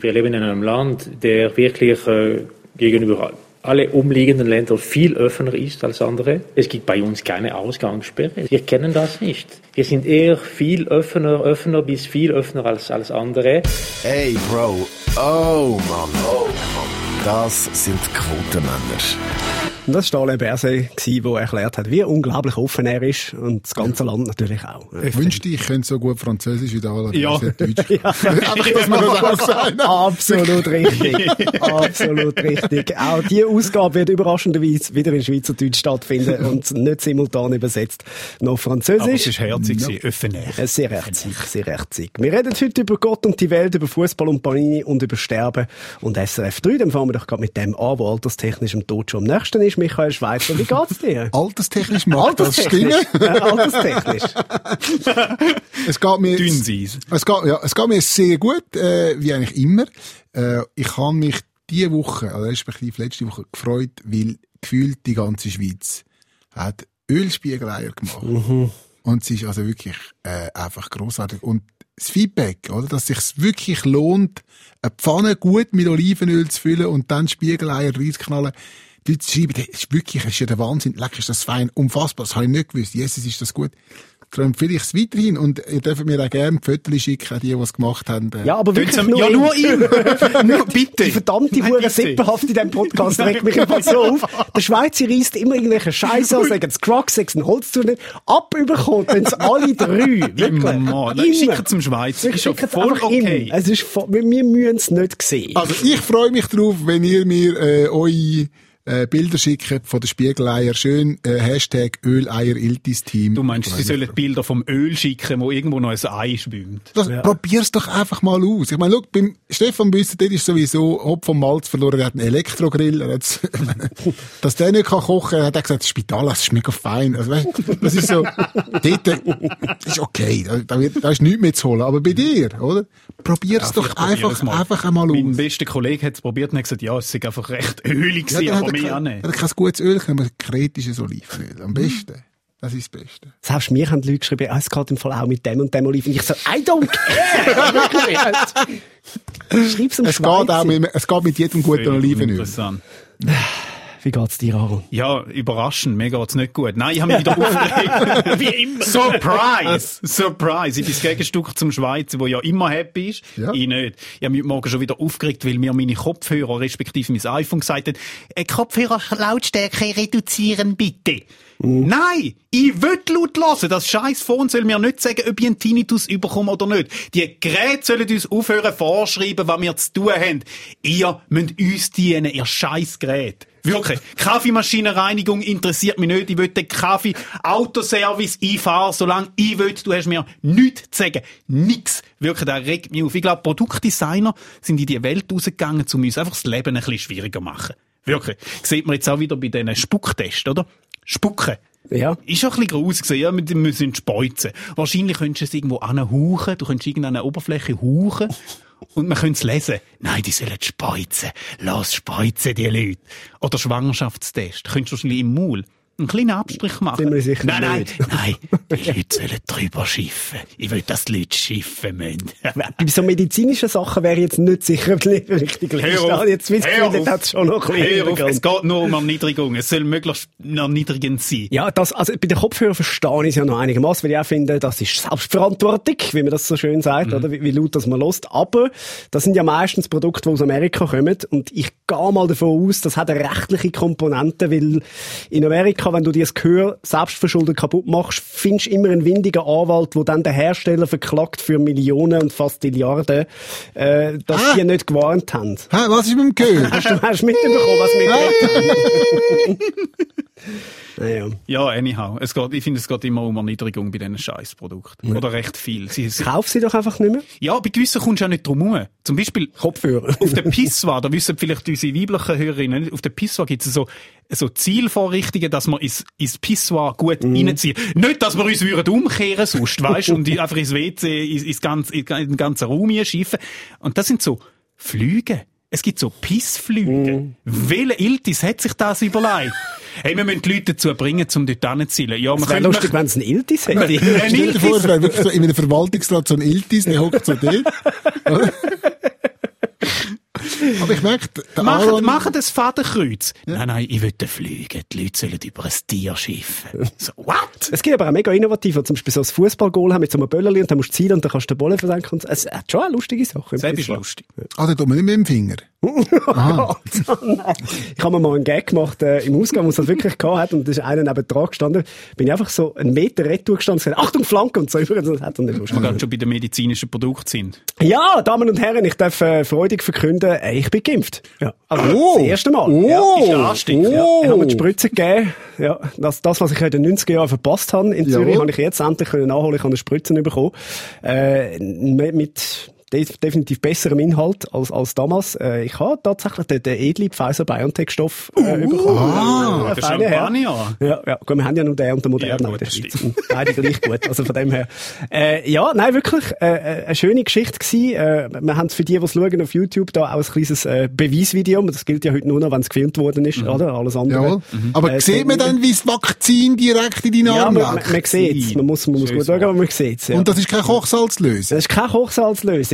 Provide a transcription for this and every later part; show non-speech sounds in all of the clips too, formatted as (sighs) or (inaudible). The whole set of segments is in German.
Wir leben in einem Land, der wirklich äh, gegenüber alle umliegenden Länder viel offener ist als andere. Es gibt bei uns keine Ausgangssperre. Wir kennen das nicht. Wir sind eher viel offener, offener bis viel offener als, als andere. Hey Bro, oh Mann, oh. Das sind Quotenmänner. Und das war Alain Berset, der erklärt hat, wie unglaublich offen er ist. Und das ganze Land natürlich auch. Ich wünschte, ich könnte so gut Französisch wie der Alain ja. Deutsch. (laughs) ja. Einfach, dass man das auch sagen. Absolut richtig. (laughs) Absolut richtig. Auch diese Ausgabe wird überraschenderweise wieder in Schweizerdeutsch stattfinden und nicht simultan übersetzt. Noch Französisch. Aber es war herzig, no. öffentlich. Sehr herzig, sehr herzig. Wir reden heute über Gott und die Welt, über Fußball und Panini und über Sterben und SRF 3. Dann fangen wir doch gerade mit dem an, wo alterstechnisch im Tod schon am nächsten ist. Michael Schweizer. Wie geht's dir? (laughs) Alterstechnisch mag das stimmen. Alterstechnisch. es geht mir, Dünn es geht, ja, es geht mir sehr gut, äh, wie eigentlich immer. Äh, ich habe mich diese Woche, also respektive letzte Woche, gefreut, weil gefühlt die ganze Schweiz hat Ölspiegeleier gemacht. Mhm. Und es ist also wirklich äh, einfach großartig. Und das Feedback, oder, dass es sich wirklich lohnt, eine Pfanne gut mit Olivenöl zu füllen und dann Spiegeleier reinzuknallen, die Leute schreiben, das ist wirklich, das ist ja der Wahnsinn, lecker ist das fein, unfassbar, das habe ich nicht gewusst, Jesus ist das gut. Darum empfehle ich es weiterhin und ihr dürft mir auch gerne Fotos schicken, die, die es gemacht haben. Ja, aber wirklich nur Ja, nur ihm. (laughs) nur bitte. Die verdammte Hure Sippenhaft in diesem Podcast regt mich einfach so auf. Der Schweizer reißt immer irgendwelche Scheiße an, sagen es Crocs, sagen es ein Holzturnen. Abüberkommen, wenn es alle drei. Immer mal. Schicken zum Schweizer. Ist ja voll okay. Es ist, wir müssen es nicht sehen. Also ich freue mich drauf, wenn ihr mir äh, eure äh, Bilder schicken von der Spiegeleier. Schön äh, Hashtag Öleier-Iltis-Team. Du meinst, sie sollen Bilder vom Öl schicken, wo irgendwo noch ein Ei schwimmt? Das, ja. Probier's doch einfach mal aus. Ich meine, schau, beim Stefan Büsser, der ist sowieso Hopf vom Malz verloren, er hat einen Elektrogrill. Er (laughs) dass der nicht kann kochen kann, hat er gesagt, das Spital, das ist mega fein. Also, weißt, das ist so, dort, das ist okay, da, da, wird, da ist nichts mehr zu holen. Aber bei dir, oder? Probier's ja, doch einfach, einfach einmal aus. Mein bester Kollege hat es probiert und hat gesagt, ja, es ist einfach recht ölig ja, mehr nicht. Wenn kein gutes Öl kann kritisches Olivenöl. Am besten. Das ist das Beste. Selbst mir haben die Leute geschrieben, ah, es geht im Fall auch mit dem und dem Oliven. Ich so, I don't care! (laughs) Schreib's am es geht auch mit, es geht mit jedem guten Olivenöl. Interessant. (sighs) Wie geht's dir, Aaron? Ja, überraschend. Mir geht's nicht gut. Nein, ich habe mich wieder aufgeregt. (laughs) Wie immer. Surprise! (laughs) Surprise! Ich bin das Gegenstück zum Schweizer, der ja immer happy ist. Ja. Ich nicht. Ich habe mich morgen schon wieder aufgeregt, weil mir meine Kopfhörer, respektive mein iPhone gesagt hat, äh, Kopfhörer Lautstärke reduzieren, bitte. Mm. Nein! Ich will laut hören. Das scheiß Phone soll mir nicht sagen, ob ich einen Tinnitus überkomme oder nicht. Die Geräte sollen uns aufhören vorschreiben, was wir zu tun haben. Ihr müsst uns dienen, ihr scheiß Gerät. Wirklich. Kaffeemaschinenreinigung interessiert mich nicht. Ich will den Kaffee Autoservice einfahren, solange ich will. Du hast mir nichts zu sagen. Nix. Wirklich, der regt mich auf. Ich glaube, Produktdesigner sind in die Welt rausgegangen, um uns einfach das Leben ein bisschen schwieriger zu machen. Wirklich. Sieht man jetzt auch wieder bei diesen Spucktests, oder? Spucken. Ja. Ist schon ein bisschen groß gewesen, ja, wir müssen speuzen. Wahrscheinlich könntest du es irgendwo anhauchen, du könntest irgendeine Oberfläche hauchen und man könnte es lesen. Nein, die sollen speuzen. Lass speuzen, die Leute. Oder Schwangerschaftstest. Könntest du wahrscheinlich im Maul einen kleinen Abstrich machen. Sind wir sicher nein, nein, nein, die Leute sollen drüber schiffen. Ich will, dass die Leute schiffen müssen. Bei so medizinischen Sachen wäre ich jetzt nicht sicher die richtige Liste. Jetzt wisst ihr, hat es schon noch ein bisschen Es geht nur um Erniedrigung. Es soll möglichst erniedrigend sein. Ja, das, also bei den Kopfhörern verstehe ich es ja noch einigermaßen, weil ich auch finde, das ist Selbstverantwortung, wie man das so schön sagt, mhm. oder wie, wie laut das man lässt. Aber das sind ja meistens Produkte, die aus Amerika kommen und ich gehe mal davon aus, das hat eine rechtliche Komponente, weil in Amerika Amerika, wenn du dir das Gehör selbstverschuldet kaputt machst, findest du immer einen windigen Anwalt, der dann den Hersteller verklagt für Millionen und fast Milliarden, äh, dass ah. die nicht gewarnt haben. Hä, was ist mit dem Gehör? Hast du hast mitbekommen, was wir haben? (laughs) Naja. Ja, anyhow. Es geht, ich finde, es geht immer um Erniedrigung bei diesen Scheißprodukten. Oder recht viel. Sie, sie, Kauf sie doch einfach nicht mehr. Ja, bei gewissen kommst du auch nicht drum herum. Zum Beispiel Kopfhörer. auf der Pisswa, da wissen vielleicht unsere weiblichen Hörerinnen, auf der Pisswa gibt es so, so Zielvorrichtungen, dass wir ins, ins Pisswa gut mhm. reinziehen. Nicht, dass wir uns würden umkehren sonst, weißt und einfach ins WC, ins, ins ganze, in den ganzen Raum schiffen. Und das sind so Flüge. Es gibt so Pissflüge. Mm. Welcher Iltis hat sich das überlegt? Hey, wir müssen die Leute dazu bringen, um dort hinzuzielen. Ja, es wäre lustig, wenn es ein Iltis hätte. Ein Stell dir vor, es wäre wirklich so in einem Verwaltungsrat so ein Iltis, der hockt so dort. (laughs) Aber ich merke, der Machen, Aaron... machen das Fadenkreuz. Nein, nein, ich will fliegen. Die Leute sollen über ein Tier schiffen. (laughs) So, what? Es gibt aber auch mega innovativ, wo zum Beispiel so ein Fußballgoal haben mit so einem Böllerli und dann musst du zielen und dann kannst du den Ball versenken. Es hat schon eine lustige Sache. Das ist lustig. Ah, da tut man nicht mit dem Finger. (laughs) Ich habe mir mal einen Gag gemacht äh, im Ausgang, wo es das wirklich gehabt hat und da ist einer neben dran gestanden. Bin ich einfach so einen Meter retour gestanden und gesagt, Achtung, Flanke und so. (laughs) Das hat er nicht lustig. Wir gerade schon bei den medizinischen Produkten sind. Ja, Damen und Herren, ich darf äh, freudig verkünden, äh, ich bin geimpft. Ja. Also, Oh. das erste Mal. Oh. Ja. Ist ja ansteckend. Ja, ich habe mir die Spritze gegeben. Ja, das, das, was ich in den 90er Jahren verpasst habe in Zürich, Jawohl. habe ich jetzt endlich können nachholen. Ich habe eine Spritze bekommen. Äh, mit, mit definitiv besserem Inhalt als, als damals. Äh, ich habe tatsächlich den, den edlen Pfizer-BioNTech-Stoff äh, bekommen. Ah, Äh, der. Champagner. Ja, ja, gut, wir haben ja nur den und den modernen Ja, in der gut, Schweiz. Beide gleich gut. Also von dem her. Äh, ja, nein, wirklich, äh, äh, eine schöne Geschichte gewesen. Äh, wir haben für die, die es schauen auf YouTube, da auch ein kleines äh, Beweisvideo. Das gilt ja heute nur noch, wenn es gefilmt worden ist, oder? Alles andere. Jawohl. Aber Äh, sieht man dann, wie das Vakzin direkt in deinen Ja, Arm man, man, läuft? man sieht Man muss, man muss Schönes gut schauen, aber man sieht ja. Und das ist keine Kochsalzlösung. das ist keine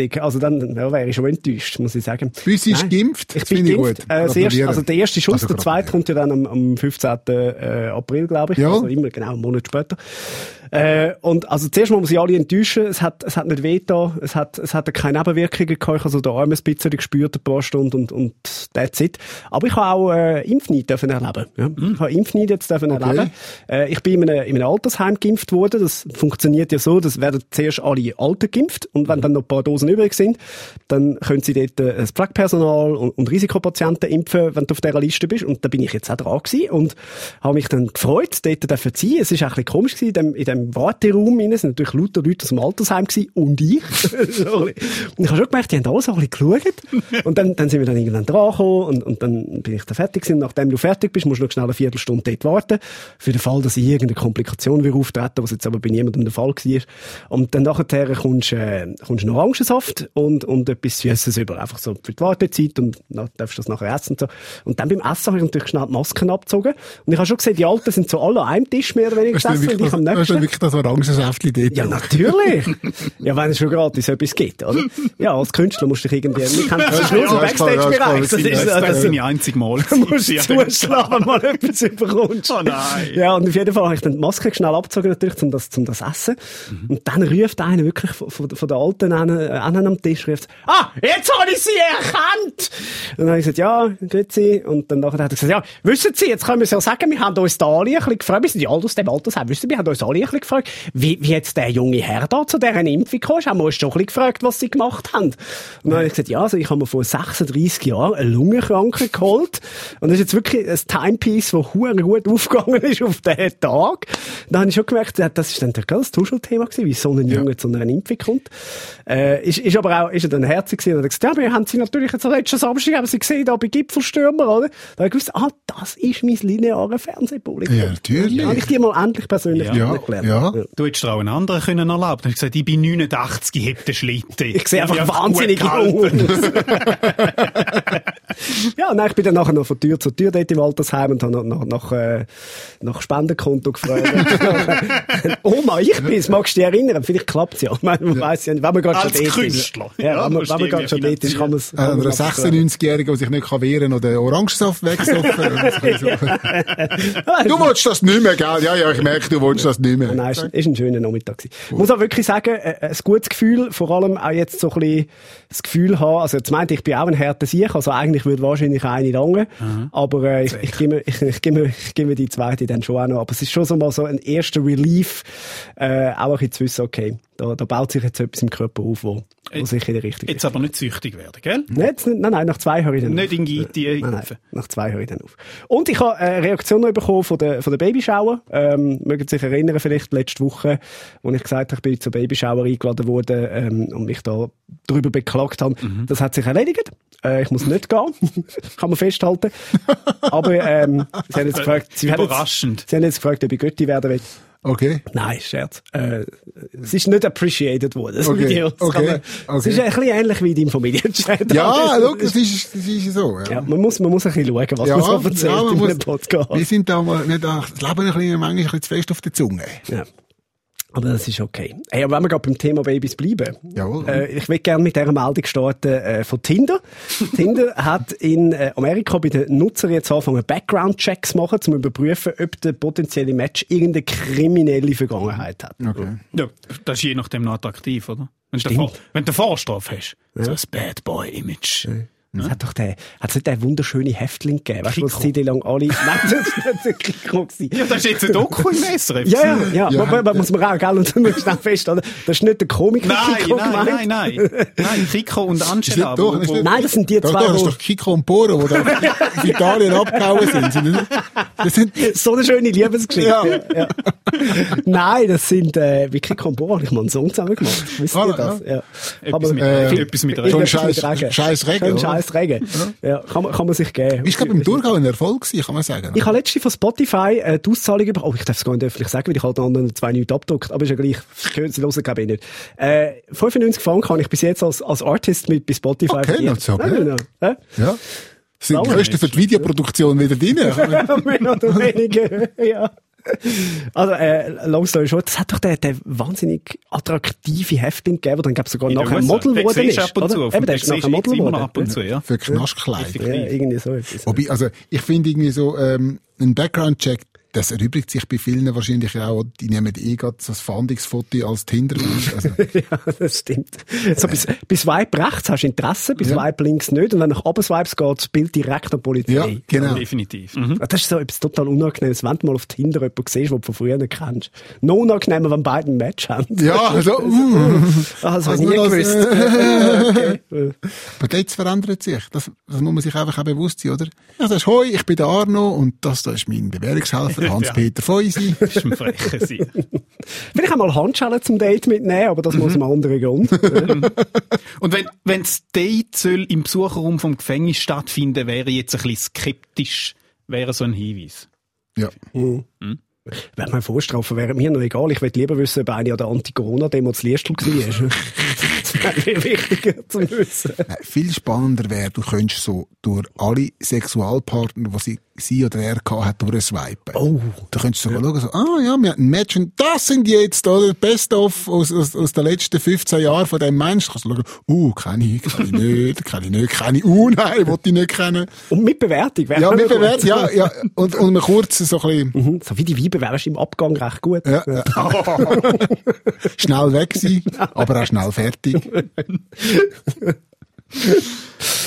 Kochsalzlösung. Also dann ja, wäre ich schon enttäuscht, muss ich sagen. Bei uns ist Nein. geimpft. Ich bin geimpft. gut. Äh, Gratuliere. also der erste Schuss, Also der zweite kommt ja dann am, am 15. Äh, April, glaube ich. Ja. Also immer genau einen Monat später. Äh, und also zuerst mal muss ich alle enttäuschen. Es hat, es hat nicht weh da. Es hat, es hat keine Nebenwirkungen gehabt. Ich habe so den Arm ein bisschen gespürt, ein paar Stunden und, und that's it. Aber ich habe auch äh, Impfneid dürfen erleben. Ja. Ich habe Impfneid jetzt dürfen erleben. Äh, ich bin in einem, in einem Altersheim geimpft worden. Das funktioniert ja so, dass werden zuerst alle Alten geimpft und wenn dann noch ein paar Dosen übrig sind, dann können sie dort äh, das Pflegepersonal und, und Risikopatienten impfen, wenn du auf dieser Liste bist. Und da bin ich jetzt auch dran gewesen und habe mich dann gefreut, dort dürfen zu sein. Es ist auch ein bisschen komisch gewesen, in dem, in dem Warteraum rein, es sind natürlich lauter Leute aus dem Altersheim gewesen und ich. (laughs) So und ich habe schon gemerkt, die haben alle so ein bisschen geschaut. Und dann, dann sind wir dann irgendwann dran gekommen und, und dann bin ich da fertig gewesen. Nachdem du fertig bist, musst du noch schnell eine Viertelstunde dort warten. Für den Fall, dass irgendeine Komplikation wird auftreten, was jetzt aber bei niemandem der Fall war. Und dann nachher kommst äh, kommst noch Orangensaft und, und etwas Süßes über. Einfach so für die Wartezeit und dann darfst du das nachher essen und so. Und dann beim Essen habe ich natürlich schnell die Masken abgezogen. Und ich habe schon gesehen, die Alten sind so alle an einem Tisch mehr oder weniger gesessen und ich am nächsten. Wirklich das Orangensäftchen dort? Ja, natürlich. ja, wenn es schon gratis etwas gibt, oder? Ja, als Künstler musst du dich irgendwie, wir kennen das Ja, nur klar, Backstage-Bereich. Das ist, sind- Das, das ist seine einzige Mal. (laughs) Du musst zuschlagen, wenn mal etwas überkommst. Oh nein. Ja, und auf jeden Fall habe ich dann die Maske schnell abgezogen, natürlich, um das, um das Essen. Und dann ruft einer wirklich von, von, von der Alten an, äh, an am Tisch, ruft, ah, jetzt habe ich sie erkannt! Und dann habe ich gesagt, ja, grüezi. Und dann nachher hat er gesagt, ja, wissen Sie, jetzt können wir es ja sagen, wir haben uns da alle ein bisschen gefragt, wir sind ja alle aus dem Altersheim, wissen Sie, wir haben uns alle ein bisschen gefragt, wie, wie jetzt der junge Herr da zu dieser Impfung kam, haben wir uns schon ein bisschen gefragt, was Sie gemacht haben. Und dann habe ich gesagt, ja, also ich habe mir vor 36 Jahren eine Lungenkranke geholt. Und das ist jetzt wirklich ein Timepiece, das gut aufgegangen ist auf diesen Tag. Da habe ich schon gemerkt, ja, das ist dann das Tuschelthema gewesen, wie so ein Junge zu einer Impfung kommt. Äh, ist, ist aber auch, ist er dann herzig gewesen und hat gesagt, ja, wir haben sie natürlich jetzt letzten Samstag, haben sie gesehen, da bei Gipfelstürmer, oder? Da habe ich gewusst, ah, das ist mein linearer Fernsehpublikum. Ja, natürlich. Da habe ich die mal endlich persönlich Ja, kennengelernt. Ja. Du hättest auch einen anderen können erlauben. Dann habe ich gesagt, ich bin 89, heb den Schlitten. Ich sehe einfach wahnsinnig gehalten. aus. (laughs) (laughs) ja, nein, ich bin dann nachher noch von Tür zu Tür dort im Altersheim und habe nach, nach, nach, äh, nach Spendenkonto gefragt. (laughs) Oma, ich bin's, magst du dich erinnern? Vielleicht klappt's ja. Man, man weiss ja nicht, wenn man gerade schon Als dort Künstler. ist. Ja, Ja, wenn man, wenn man gerade schon dort ist, kann man es... Äh, oder ein 96-Jähriger, der sich nicht kann wehren kann oder Orangensaft wegsoffen. du willst das nicht mehr, gell? Ja, ja, ich merke, du willst das nicht mehr. Nein, ist, ist ein schöner Nachmittag gewesen. Ich muss auch wirklich sagen, äh, ein gutes Gefühl, vor allem auch jetzt so ein bisschen das Gefühl haben, also jetzt meinte ich bin auch ein härter Sieg, also eigentlich würde wahrscheinlich eine lange, aber äh, ich, ich, gebe, mir- ich, ich, gebe, ich gebe die zweite dann schon auch noch, aber es ist schon so mal so ein erster Relief, äh, auch ein bisschen zu wissen, okay, da, da baut sich jetzt etwas im Körper auf, wo, wo sich in die Richtung Jetzt aber nicht süchtig werden, gell? Nein, jetzt nicht- nein, nein, nach zwei höre ich dann Nicht auf. in Gitti Nein, nein, nach zwei höre ich dann auf. Und ich habe eine Reaktion noch bekommen von der, von der Babyschauer. Ähm, mögen Sie sich erinnern, vielleicht letzte Woche, wo ich gesagt habe, ich bin zur Babyschauer eingeladen worden ähm, und mich da darüber beklagt habe. Mhm. Das hat sich erledigt. Äh, ich muss nicht gehen. (laughs) Kann man festhalten. (laughs) Aber ähm, Sie haben jetzt gefragt, Sie haben Überraschend. Jetzt, Sie haben jetzt gefragt, ob ich Götti werden will. Okay. Nein, Scherz. Äh, es ist nicht appreciated worden, das Okay, Video. Das okay, man- okay. Es ist ein bisschen ähnlich wie dein Familienchat. Ja, schau, das ist, das ist so. Ja. Ja, man muss, man muss ein bisschen schauen, was Ja, man so erzählt ja, man in einem Podcast. Wir sind da mal, da, das Leben ein bisschen, manchmal ein bisschen zu fest auf der Zunge. Ja. Aber das ist okay. Hey, aber wenn wir gerade beim Thema Babys bleiben. Jawohl. Äh, ich will gerne mit dieser Meldung starten äh, von Tinder. (laughs) Tinder hat in äh, Amerika bei den Nutzern jetzt angefangen, Background-Checks zu machen, um zu überprüfen, ob der potenzielle Match irgendeine kriminelle Vergangenheit hat. Okay. Ja, das ist je nachdem noch attraktiv, oder? Wenn du, Vor wenn du Vorstrafe hast. So ein Bad Boy-Image. Es hat doch den, hat es nicht den wunderschönen Häftling gegeben, weißt du, wo es Zeit lang alle, (laughs) nein, das war nicht Kiko. gewesen. Ja, das ist jetzt ein Doku im SRF. Ja, ja, ja, Ja. Man, man muss man auch, gell, und dann schnell fest, oder? Das ist nicht der Komiker Nein, Kiko nein, gemeint. nein, nein. Nein, Kiko und Angela. Doch, wo- das ist Nein, das sind die Da, zwei, da ist wo- doch Kiko und Poro, die da auf Italien abgehauen sind. Das sind, So eine schöne Liebesgeschichte. Ja. Ja. Nein, das sind, äh, wirklich Kombo, habe ich mal einen Song zusammen gemacht. Wisst Ah, ihr das? Ja. Etwas mit- äh, etwas mit Regen. mit Scheiß-. Scheiß Regen, Schon? Scheiß Regen. Ja, kann man, kann man sich geben. ist, glaube ich, im Thurgau ein Erfolg gewesen, kann man sagen. Ich habe letztens von Spotify äh, die Auszahlung bekommen. Oh, ich darf es gar nicht öffentlich sagen, weil ich halt anderen zwei Minuten abdruckt. Aber ist ja gleich. Ich höre sie hören, glaube ich nicht. Äh, 95 Franken habe ich bis jetzt als, als Artist mit bei Spotify Okay, verdient. so, gell? nein, nein. Ja. Sind die. Kosten für die Videoproduktion wieder drin? Ja, (laughs) mehr oder weniger, (laughs) ja. Also, äh, long story short, das hat doch den, den wahnsinnig attraktive Häftling gegeben, der dann, ich, sogar In der nachher USA. Model Den geworden ist. ab und zu. oder? Eben, der ist nachher du Model geworden. noch ab und zu, ja. Für Knastkleider. Ja, irgendwie so etwas. Wobei, also, ich finde irgendwie so, ähm, ein Background-Check, das erübrigt sich bei vielen wahrscheinlich auch, die nehmen eh gerade so ein Fahndungsfoto als Tinder. (laughs) Also, ja, das stimmt. So, bis, bis Swipe rechts hast du Interesse, bis Ja. Swipe links nicht. Und wenn du nach oben swipes geht, das Bild direkt an die Polizei. ja, genau. Definitiv. Mhm. Das ist so etwas total Unangenehmes, wenn du mal auf Tinder jemanden siehst, den du von früher nicht kennst. Noch unangenehmer, wenn beide ein Match haben. Ja, (laughs) also, uh, Ah, das habe ich nie das, gewusst. (laughs) okay. aber jetzt verändert sich. Das, das muss man sich einfach auch bewusst sein, oder? Ja, das ist, hoi, ich bin der Arno und das, da ist mein Bewährungshelfer, Hans-Peter Feusi. (laughs) Das ist ein frecher Sein. Vielleicht auch mal Handschellen zum Date mitnehmen, aber das muss einem anderen Grund. (laughs) Und wenn, wenn das Date soll im Besucherraum vom Gefängnis stattfinden, wäre ich jetzt ein bisschen skeptisch, wäre so ein Hinweis. Ja. Wenn man Vorstrafen wäre mir noch egal. Ich würde lieber wissen, ob eine an der Anti-Corona-Demo zu Liestl war. (laughs) das wäre wichtiger zu wissen. Nein, viel spannender wäre, du könntest so durch alle Sexualpartner, die sie, sie oder er gehabt hat, durchswipen. Oh. Du könntest sogar schauen, so, ah ja, wir hatten ein Match und das sind jetzt, oder, Best of aus, aus, aus den letzten 15 Jahren von dem Menschen. Kannst du schauen, uh, kenne ich, kenne ich nicht, kenne ich nicht, kenne ich, uh, nein, wollte ich nicht kennen. Und mit Bewertung Ja, mit. Bewertung, ja, ja, und, und mal kurz so ein bisschen, Mhm. So wie die Weiber wärst du im Abgang recht gut. ja, ja. (laughs) schnell weg sein, (laughs) aber auch schnell fertig. (laughs)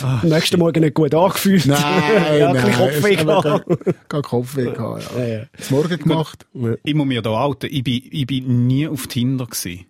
Am nächsten Morgen nicht gut angefühlt. Nein, (laughs) ja, ein bisschen nein. Kopfweh gehabt. Kein Kopfweh gehabt, ja. Ja, ja. Das Morgen gemacht. Ich muss mir da outen. Ich bin, ich bin nie auf Tinder gewesen.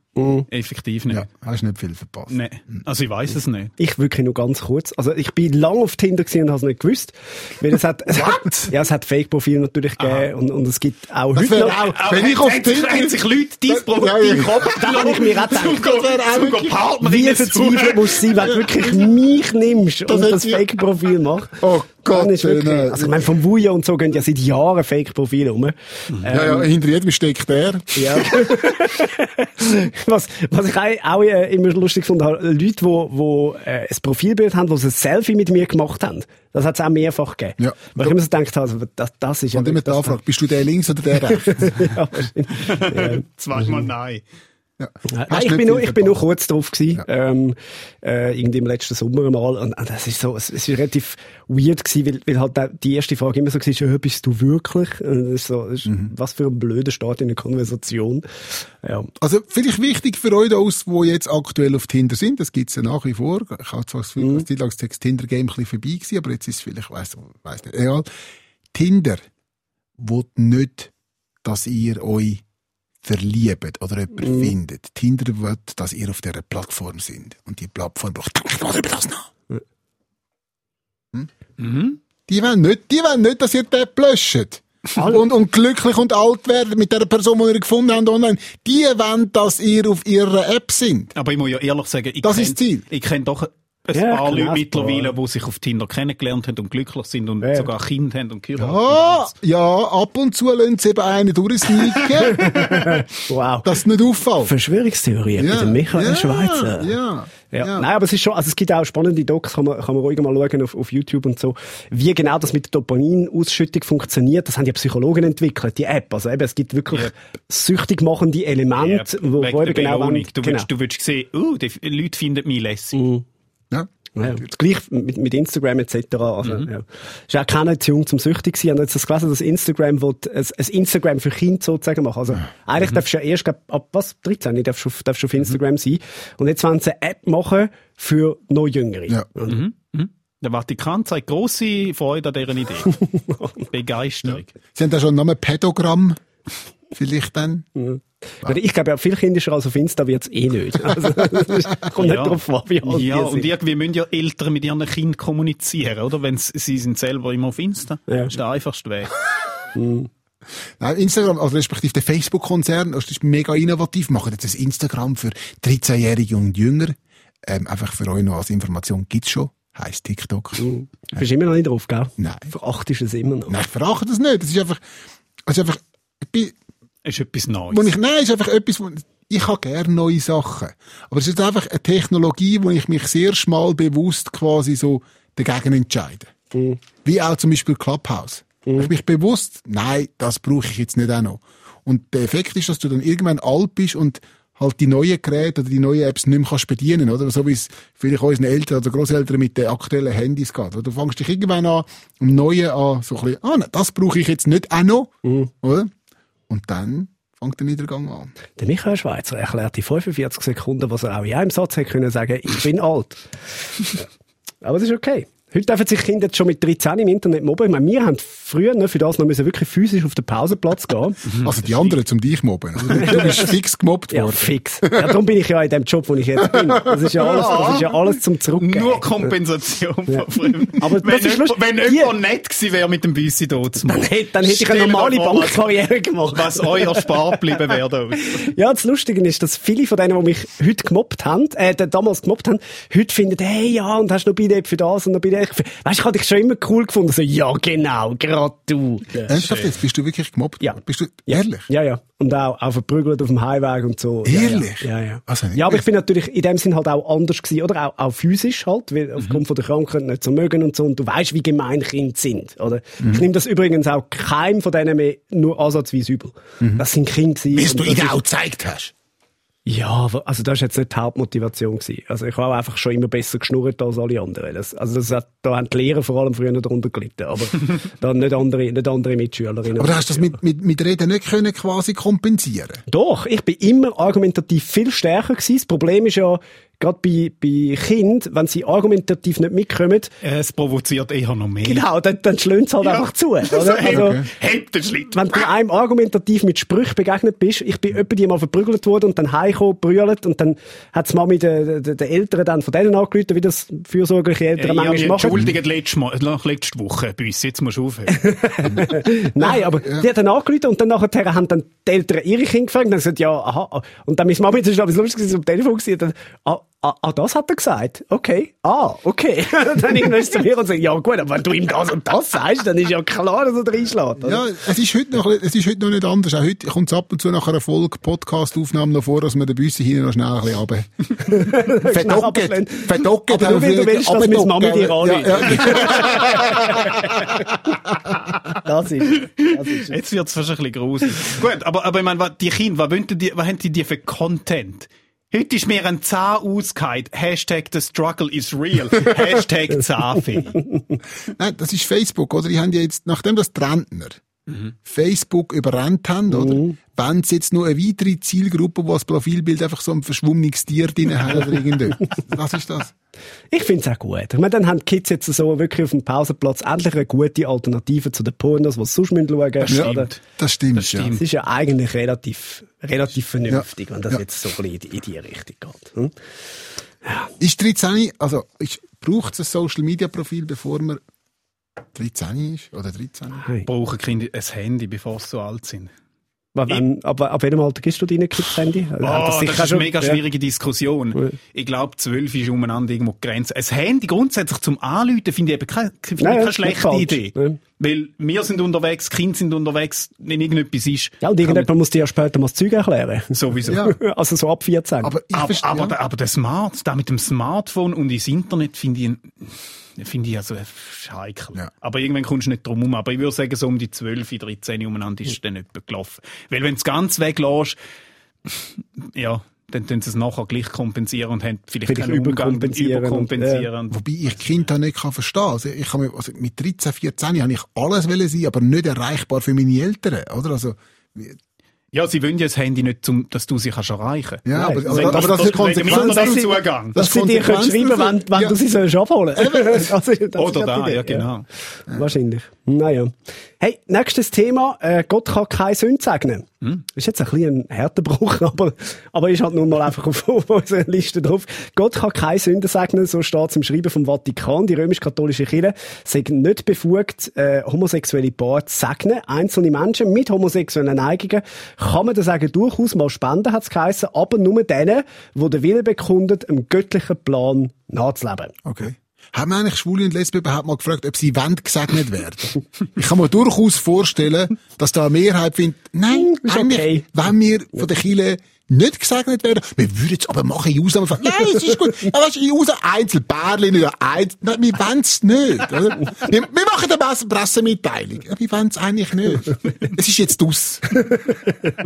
Effektiv nicht. Ja, hast nicht viel verpasst. Nein. Also ich weiß es nicht. Ich wirklich nur ganz kurz. Also ich bin lang auf Tinder gewesen und habe es nicht gewusst. Weil es hat, es hat, ja, es hat Fake-Profile natürlich gegeben und, und es gibt auch Das heute noch. auch, wenn ich auf Tinder... haben sich Leute dein Profil ja. dein Kopf Da habe ich mir auch gedacht. Wie verzweifelt musst du sein, wenn du wirklich mich nimmst und das Fake-Profil machst? Oh Gott, Dann ist wirklich, nein. also ich meine, vom Wuja und so gehen ja seit Jahren Fake-Profile um. Ja, ja, hinter jedem steckt der. Ja. (laughs) was, was ich auch, äh, immer lustig fand, Leute, die, die äh, ein Profilbild haben, die ein Selfie mit mir gemacht haben. Das hat es auch mehrfach gegeben. Ja. Weil ich immer so gedacht habe, also, das, das ist ja Und immer die Anfrage, bist du der links oder der rechts? (laughs) ja, wahrscheinlich. (laughs) Zweimal nein. Ja. Nein, ich bin, nur, ich bin nur kurz drauf gewesen, ähm, äh, irgendwie im letzten Sommer mal, und, und das ist so, es, es ist relativ weird gewesen, weil, weil halt die erste Frage immer so war, ja, bist du wirklich? Und das ist so, das ist, Mhm. was für ein blöder Start in eine Konversation. Ja. Also, vielleicht wichtig für euch aus, die jetzt aktuell auf Tinder sind, das gibt's ja nach wie vor. Ich habe zwar das Gefühl, dass die das Tinder-Game ein bisschen vorbei gewesen, aber jetzt ist es vielleicht, weiss, weiss nicht, egal. Tinder will nicht, dass ihr euch verliebt oder jemanden findet. Tinder will, dass ihr auf dieser Plattform sind. Und die Plattform braucht, über das nach. Mhm. Die wollen nicht, die wollen nicht, dass ihr den löscht. Und, und glücklich und alt werden mit der Person, die ihr gefunden habt online. Die wollen, dass ihr auf ihrer App sind. Aber ich muss ja ehrlich sagen, ich Das kenn- ist das Ziel. Ich kenne doch ein Ja, paar genau, Leute mittlerweile, die sich auf Tinder kennengelernt haben und glücklich sind und Ja. sogar Kinder haben und geheiratet Ah, ja, ab und zu lassen sie eben einen durchsneaken, (laughs) Wow. dass es nicht auffällt. Verschwörungstheorie Ja, mit Michael ja, Schweizer. Ja, Ja. ja. Nein, aber es ist schon, also es gibt auch spannende Docs, kann man, kann man ruhig mal schauen auf, auf YouTube und so. Wie genau das mit der Dopaminausschüttung funktioniert, das haben ja Psychologen entwickelt, die App. Also eben, es gibt wirklich Yep. süchtig machende Elemente, wo, wegen wo der eben genau wollen- Du, genau. willst, du willst sehen, uh, die Leute finden mich lässig. ja. Ja, das gleich mit, mit Instagram etc. Also, Mhm. ja. Ist auch keiner zu jung zum süchtig sein. Und jetzt das gelesen, dass Instagram will, ein, ein Instagram für Kinder sozusagen machen. Also eigentlich Mhm. darfst du ja erst glaub, ab was 13 darfst du, auf- darfst du auf Instagram sein. Und jetzt wollen sie eine App machen für noch Jüngere. Ja. Mhm. Der Vatikan zeigt grosse Freude an dieser Idee. (laughs) Begeisterung. Sie haben da schon einen Namen Pädogramm. Vielleicht dann. Weil Ich glaube, ja, viel kindischer als auf Insta wird's eh nicht. (laughs) Also, das ist- kommt nicht drauf an, wie alt ja, und irgendwie müssen ja Eltern mit ihren Kindern kommunizieren, oder? Wenn sie sind selber immer auf Insta. Ja. Das ist der einfachste Weg. (laughs) Nein, Instagram, also respektive der Facebook-Konzern, das ist mega innovativ, machen jetzt ein Instagram für 13-Jährige und Jünger. Ähm, einfach für euch noch als Information gibt's schon. Heisst TikTok. Bist du immer noch nicht drauf, gell? Nein. Verachtest es immer noch. Nein, ich verachte das nicht. Das ist einfach, das ist einfach, ich bin, ist etwas Neues. wo ich, nein, ist einfach etwas, wo, ich habe gerne neue Sachen. Aber es ist einfach eine Technologie, wo ich mich sehr schmal bewusst quasi so dagegen entscheide. Wie auch zum Beispiel Clubhouse. Ich mich bewusst, nein, das brauche ich jetzt nicht auch noch. Und der Effekt ist, dass du dann irgendwann alt bist und halt die neuen Geräte oder die neuen Apps nicht mehr kannst bedienen, oder? So wie es vielleicht unseren Eltern oder Großeltern mit den aktuellen Handys geht. Oder? Du fängst dich irgendwann an, um Neue an, so ein bisschen, ah, nein, das brauche ich jetzt nicht auch noch, oder? Und dann fängt der Niedergang an. Der Michael Schweizer erklärt in 45 Sekunden, was er auch in einem Satz hätte können sagen, ich bin alt. (laughs) Aber es ist okay. Heute dürfen sich Kinder jetzt schon mit 13 im Internet mobben. Ich meine, wir haben früher ne, für das noch müssen wirklich physisch auf den Pausenplatz gehen. (laughs) Also die anderen zum dich mobben. (laughs) oder? Du bist fix gemobbt Ja, worden. fix. Ja, darum bin ich ja in dem Job, wo ich jetzt bin. Das ist ja alles, (laughs) das ist ja alles zum Zurückgeben. Nur Kompensation von früher. Aber wenn das ist jemand, lustig. wenn Die- jemand nett gewesen wäre mit dem Büssi dort Dann hätte, dann hätte ich eine normale Bankkarriere gemacht. Was euer Spar geblieben wäre da. Ja, das Lustige ist, dass viele von denen, die mich heute gemobbt haben, äh, damals gemobbt haben, heute finden, hey, ja, und hast noch Bidep für das und noch Bidep für... Weißt du, ich habe dich schon immer cool gefunden. So, ja, genau, gerade du. Ernsthaft jetzt? Bist du wirklich gemobbt? Ja. Bist du Ja. ehrlich? Ja, ja. Und auch, auch verprügelt auf dem Highweg und so. Ehrlich? Ja, ja. ja. Also ja aber ich bin natürlich in dem Sinn halt auch anders gewesen, oder? Auch, auch physisch halt, weil aufgrund von der Krankheit nicht so mögen und so. Und du weißt, wie gemein Kinder sind, oder? Ich nehme das übrigens auch keinem von denen mehr nur ansatzweise übel. Das sind Kinder gewesen. Und du ihnen auch gezeigt hast. Ja, aber- also das ist jetzt nicht die Hauptmotivation gewesen. Also ich habe einfach schon immer besser geschnurrt als alle anderen. Das, also das hat, da haben die Lehrer vor allem früher darunter gelitten, aber (laughs) dann nicht andere, nicht andere Mitschülerinnen. Aber du hast das mit, mit, mit Reden nicht können quasi kompensieren Doch, ich bin immer argumentativ viel stärker gewesen. Das Problem ist ja, gerade bei, bei Kind, wenn sie argumentativ nicht mitkommen, Es provoziert eher noch mehr. genau, dann, dann schlönt es halt einfach zu. Oder? Also, Okay. Hebt den Schlitten. wenn du einem argumentativ mit Sprüchen begegnet bist, ich bin etwa die mal verprügelt worden und dann heimgekommen, brüllt und dann hat's Mami den, den, den Eltern dann von denen angerufen, wie das fürsorgliche Eltern Ja, ich habe mich manchmal machen. entschuldigt letztes Mal, nach letzte Woche bei uns. Jetzt musst du aufhören. (laughs) Nein, aber die hat dann angerufen und dann nachher haben dann die Eltern ihre Kinder gefragt und dann gesagt, ja, aha. Und dann meine Mama, das etwas Lustiges am Telefon gewesen, dann, ah, ah, ah, das hat er gesagt. Okay. Ah, okay. (laughs) dann irgendwann ist zu mir und sagt, ja gut, aber wenn du ihm das und das sagst, dann ist ja klar, dass er reinschlägt. oder? Ja, es ist heute noch, es ist heute noch nicht anders. Auch heute kommt es ab und zu nach einer Folge Podcast-Aufnahme noch vor, dass man den Büsse hinten noch schnell ein bisschen runter. (laughs) Verdocket. Verdocket. Aber nur, weil du willst, dass meine Mami dir ja, anruft. ja. (laughs) Das ist, das ist Jetzt wird's fast ein bisschen gruselig. Gut, aber, aber ich meine, was- die Kinder, was, die, was haben die dir für Content? Heute ist mir ein Zahn ausgehauen. Hashtag the struggle is real. Hashtag Zahnfee. (laughs) Nein, das ist Facebook, oder? Die haben ja jetzt, nachdem das die Rentner Facebook überrannt haben, oder? Wenn sie jetzt noch eine weitere Zielgruppe, die das Profilbild einfach so ein verschwommenes Tier drin oder irgendetwas. (laughs) Was ist das? Ich finde es auch gut. Ich meine, dann haben die Kids jetzt so wirklich auf dem Pausenplatz endlich eine gute Alternative zu den Pornos, die sie sonst schauen müssen. Das stimmt. Das stimmt, Das ja. stimmt. Es ist ja eigentlich relativ, relativ vernünftig, wenn das Ja. jetzt so ein bisschen in die, Richtung geht. Hm? Ist 13, also, braucht es ein Social Media Profil, bevor man 13 ist? Oder 13? Hey. Brauchen Kinder ein Handy, bevor sie so alt sind. Wann, ab, ab welchem Alter gehst du deine Kids Handy? Oh, das, das ist eine mega schwierige ja. Diskussion. Ich glaube, zwölf ist umeinander irgendwo die Grenze. Ein Handy grundsätzlich zum Anrufen finde ich eben keine, find Nein, keine schlechte Idee. Ja. Weil wir sind unterwegs, Kinder sind unterwegs, wenn irgendetwas ist. Ja, und irgendjemand muss dir ja später mal das Zeug erklären. Sowieso. (laughs) Ja. Also so ab 14. Aber, aber, aber, der, aber der Smart, da mit dem Smartphone und ins Internet finde ich finde ich also heikel. Ja. Aber irgendwann kommst du nicht drum herum. Aber ich würde sagen, so um die 12, 13 umeinander ist dann etwa gelaufen. Weil wenn du es ganz weglässt, ja, dann tun sie es nachher gleich kompensieren und haben vielleicht, vielleicht keinen Umgang überkompensieren. Ja. Wobei ich Kinder nicht kann verstehen kann. Also ich habe also mit 13, 14 habe ich alles sein, aber nicht erreichbar für meine Eltern, oder? Also, ja, sie wollen ja das Handy nicht, um, dass du sie kannst erreichen kannst. Ja, aber, aber, aber, aber das ist konsequent. Das ist Zugang. Das sie dir schreiben, wenn, wenn ja. du sie sollst abholen (laughs) (laughs) also, Oder da, ja, genau. Ja. Wahrscheinlich. Naja. Hey, nächstes Thema. Äh, Gott kann keine Sünde segnen. Hm? Ist jetzt ein bisschen ein Härtebruch, (laughs) aber, aber ist halt nun mal einfach auf, (laughs) auf unserer Liste drauf. Gott kann keine Sünde segnen, so steht es im Schreiben vom Vatikan. Die römisch-katholische Kirche sind nicht befugt, äh, homosexuelle Paare zu segnen. Einzelne Menschen mit homosexuellen Neigungen kann man das sagen, durchaus mal spenden, hat es geheißen, aber nur denen, die den Willen bekundet, einem göttlichen Plan nachzuleben. Okay. Haben wir eigentlich Schwule und Lesben überhaupt mal gefragt, ob sie wollen gesegnet werden? ich kann mir durchaus vorstellen, dass da eine Mehrheit findet, nein, okay. wenn wir von der Kirche nicht gesegnet werden. Wir würden es aber machen in Ausnahme. Nein, es ist gut. (laughs) Ja, weißt, in Ausnahme Einzelbärchen oder Einzel... Nein, wir wollen es nicht. Oder? Wir, wir machen eine Pressemitteilung. Ja, wir wollen es eigentlich nicht. Es ist jetzt aus.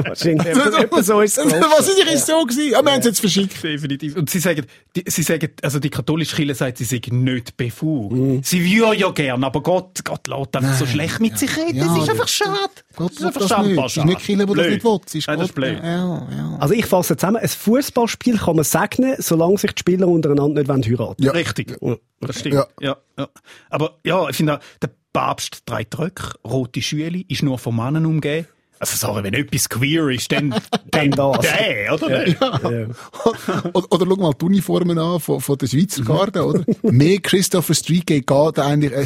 Wahrscheinlich. (laughs) Also, (laughs) so ist es. Was ist ja. so gewesen? Ja, wir haben es jetzt verschickt. Definitiv. Und sie sagen, die, sie sagen, also die katholische Kirche sagt, sie sind nicht befugt. Mhm. Sie würden ja gern, aber Gott, Gott lässt einfach so schlecht mit ja. sich reden. Ja, das ist einfach schade. Gott das ist einfach schade. Es ist nicht Kirche, die das nicht will. Ist. Das ist ja, ja. Also ich fasse zusammen, ein Fußballspiel kann man segnen, solange sich die Spieler untereinander nicht heiraten Ja. Richtig. Das stimmt. Ja. Ja, ja. Aber ja, ich finde, der Papst trägt Röcke, rote Schüle, ist nur von Männern umgeben. Also sorry, wenn etwas queer ist, dann, dann das. Der, oder? Ja. Ja. oder, oder schau mal die Uniformen an von, von der Schweizer Garde, oder? Mehr Christopher Streetgate geht (laughs) eigentlich... Äh,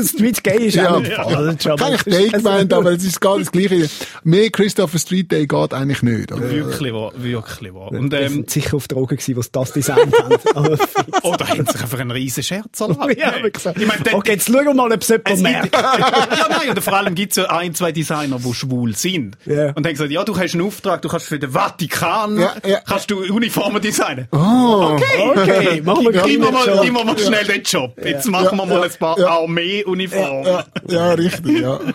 Streetgate ist ja, ja. falsch. Ja. Kann ich Day gemeint, aber es ist gar das Gleiche. Mehr Christopher Street Day geht eigentlich nicht. Oder? Wirklich wahr, wirklich wahr. Und, ähm, sind sicher auf Drogen gewesen, was das designt haben. (laughs) oder haben sich einfach einen riesen Scherz erlaubt. (laughs) ja, ich meine, okay, jetzt schauen wir mal, ob es jemand merkt. ja, nein, und vor allem gibt es ja ein, zwei Designer, die schwul sind sind. Yeah. Und dann gesagt, ja, du hast einen Auftrag, du kannst für den Vatikan, ja, ja. kannst du Uniformen designen. Oh, okay. Okay, machen wir gib mir mal, gib mir mal schnell den Job. Jetzt machen wir mal ein paar Armee-Uniformen. Ja, ja, richtig, ja. (laughs)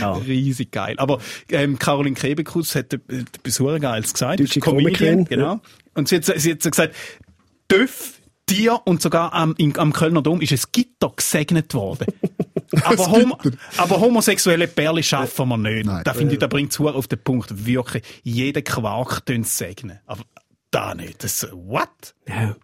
Ja. Riesig geil. Aber ähm, Caroline Kebekus hat etwas sehr Geiles gesagt. Deutsche Comedian. Genau. Und sie hat, sie hat gesagt, dürfen dir und sogar am, in, am Kölner Dom ist ein Gitter gesegnet worden. (laughs) aber, hom aber homosexuelle Perle schaffen wir nicht. Nein. Da finde ich, da bringt es auf den Punkt, wirklich, jeden Quark segnen. Aber da nicht. Das, what? Ja.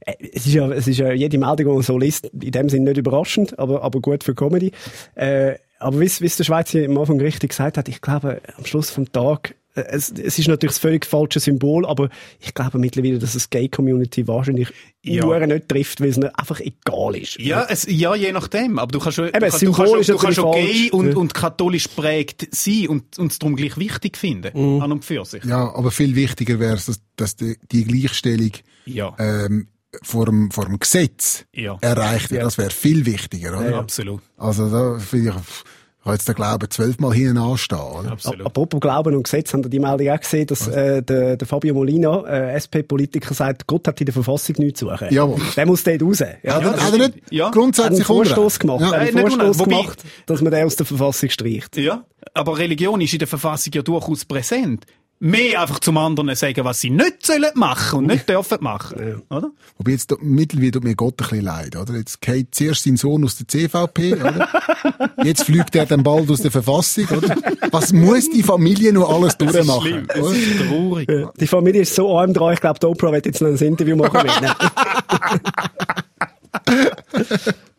Äh, es ist ja, es ist ja jede Meldung, die man so liest, in dem Sinne nicht überraschend, aber, aber gut für Comedy. Äh, aber wie, wie es der Schweizer am Anfang richtig gesagt hat, ich glaube, am Schluss vom Tag es, es ist natürlich das völlig falsche Symbol, aber ich glaube mittlerweile, dass es Gay-Community wahrscheinlich ja. nicht trifft, weil es nicht einfach egal ist. Ja, es, ja, je nachdem. Aber du kannst schon, Eben, du, kannst, du kannst, du kannst schon gay und, und katholisch prägt sein und uns darum gleich wichtig finden, mhm. an und für sich. Ja, aber viel wichtiger wäre es, dass, dass die, die Gleichstellung ja. ähm, vor dem, vor dem Gesetz ja. erreicht wird. Ja. Das wäre viel wichtiger, oder? Ja, absolut. Also da finde ich habe jetzt den Glauben zwölfmal hinten anstehen. Oder? Absolut. Apropos Glauben und Gesetz, haben Sie die Meldung auch gesehen, dass äh, der, der Fabio Molina, äh, SP-Politiker, sagt, Gott hat in der Verfassung nichts zu suchen. Jawohl. Der muss dort raus. Ja, ja, hat er nicht ja. grundsätzlich einen Vorstoß gemacht, ja. einen Vorstoß gemacht, dass man den aus der Verfassung streicht. Ja, aber Religion ist in der Verfassung ja durchaus präsent mehr einfach zum anderen sagen, was sie nicht sollen machen und nicht dürfen machen. Ja. Oder? Wobei jetzt mittlerweile tut mir Gott ein bisschen leid, oder? Jetzt geht zuerst sein Sohn aus der CVP, oder? (laughs) Jetzt fliegt er dann bald aus der Verfassung, oder? Was muss die Familie noch alles durchmachen? Das ist, das ist traurig. Die Familie ist so arm dran, ich glaube, der Oprah wird jetzt noch ein Interview machen mit (laughs)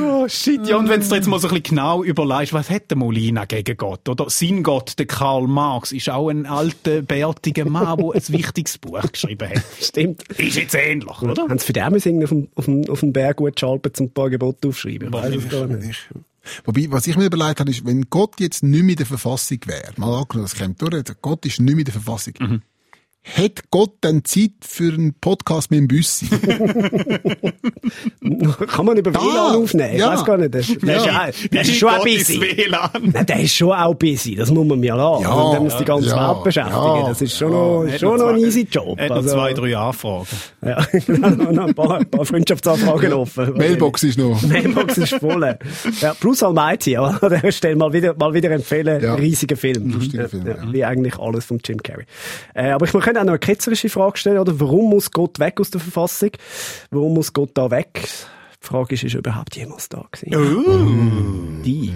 Oh shit. Ja, und wenn du jetzt mal so ein bisschen genau überlegst, was hat der Molina gegen Gott? Oder sein Gott, der Karl Marx, ist auch ein alter, bärtiger Mann, der ein wichtiges Buch geschrieben hat. (laughs) Stimmt. Ist jetzt ähnlich, oder? Haben sie für den auf dem, auf dem, auf dem Berg gut schalpen, zum ein paar Gebote aufschreiben? Weiß ich nicht. Wobei, was ich mir überlegt habe, ist, wenn Gott jetzt nicht mehr in der Verfassung wäre, mal angenommen, das kommt durch, Gott ist nicht mehr in der Verfassung, Mhm. Hat Gott dann Zeit für einen Podcast mit dem Büssi? (laughs) Kann man über WLAN aufnehmen? Ich ja. weiß gar nicht. Der, ist- der ist, Ja. ja, der ist schon ein ins busy. WLAN. Nein, der ist schon auch busy. Das muss man mir lassen. Ja, also, der muss die ganze ja, Welt beschäftigen. das ist schon ja. noch, Hat schon noch ein zwei- easy Job. Hat noch Also, zwei, drei Anfragen. Ja, (laughs) noch ein paar, ein paar Freundschaftsanfragen offen. Mailbox ist noch. (laughs) Mailbox ist voll. Ja, plus Almighty, aber an dieser Stelle mal wieder, mal wieder empfehlen. Ja. Riesiger Film. Lustiger Film, ja. Wie eigentlich alles von Jim Carrey. Äh, aber ich auch noch eine ketzerische Frage stellen, oder? Warum muss Gott weg aus der Verfassung? Warum muss Gott da weg? Die Frage ist, ist er überhaupt jemals da gewesen? Die.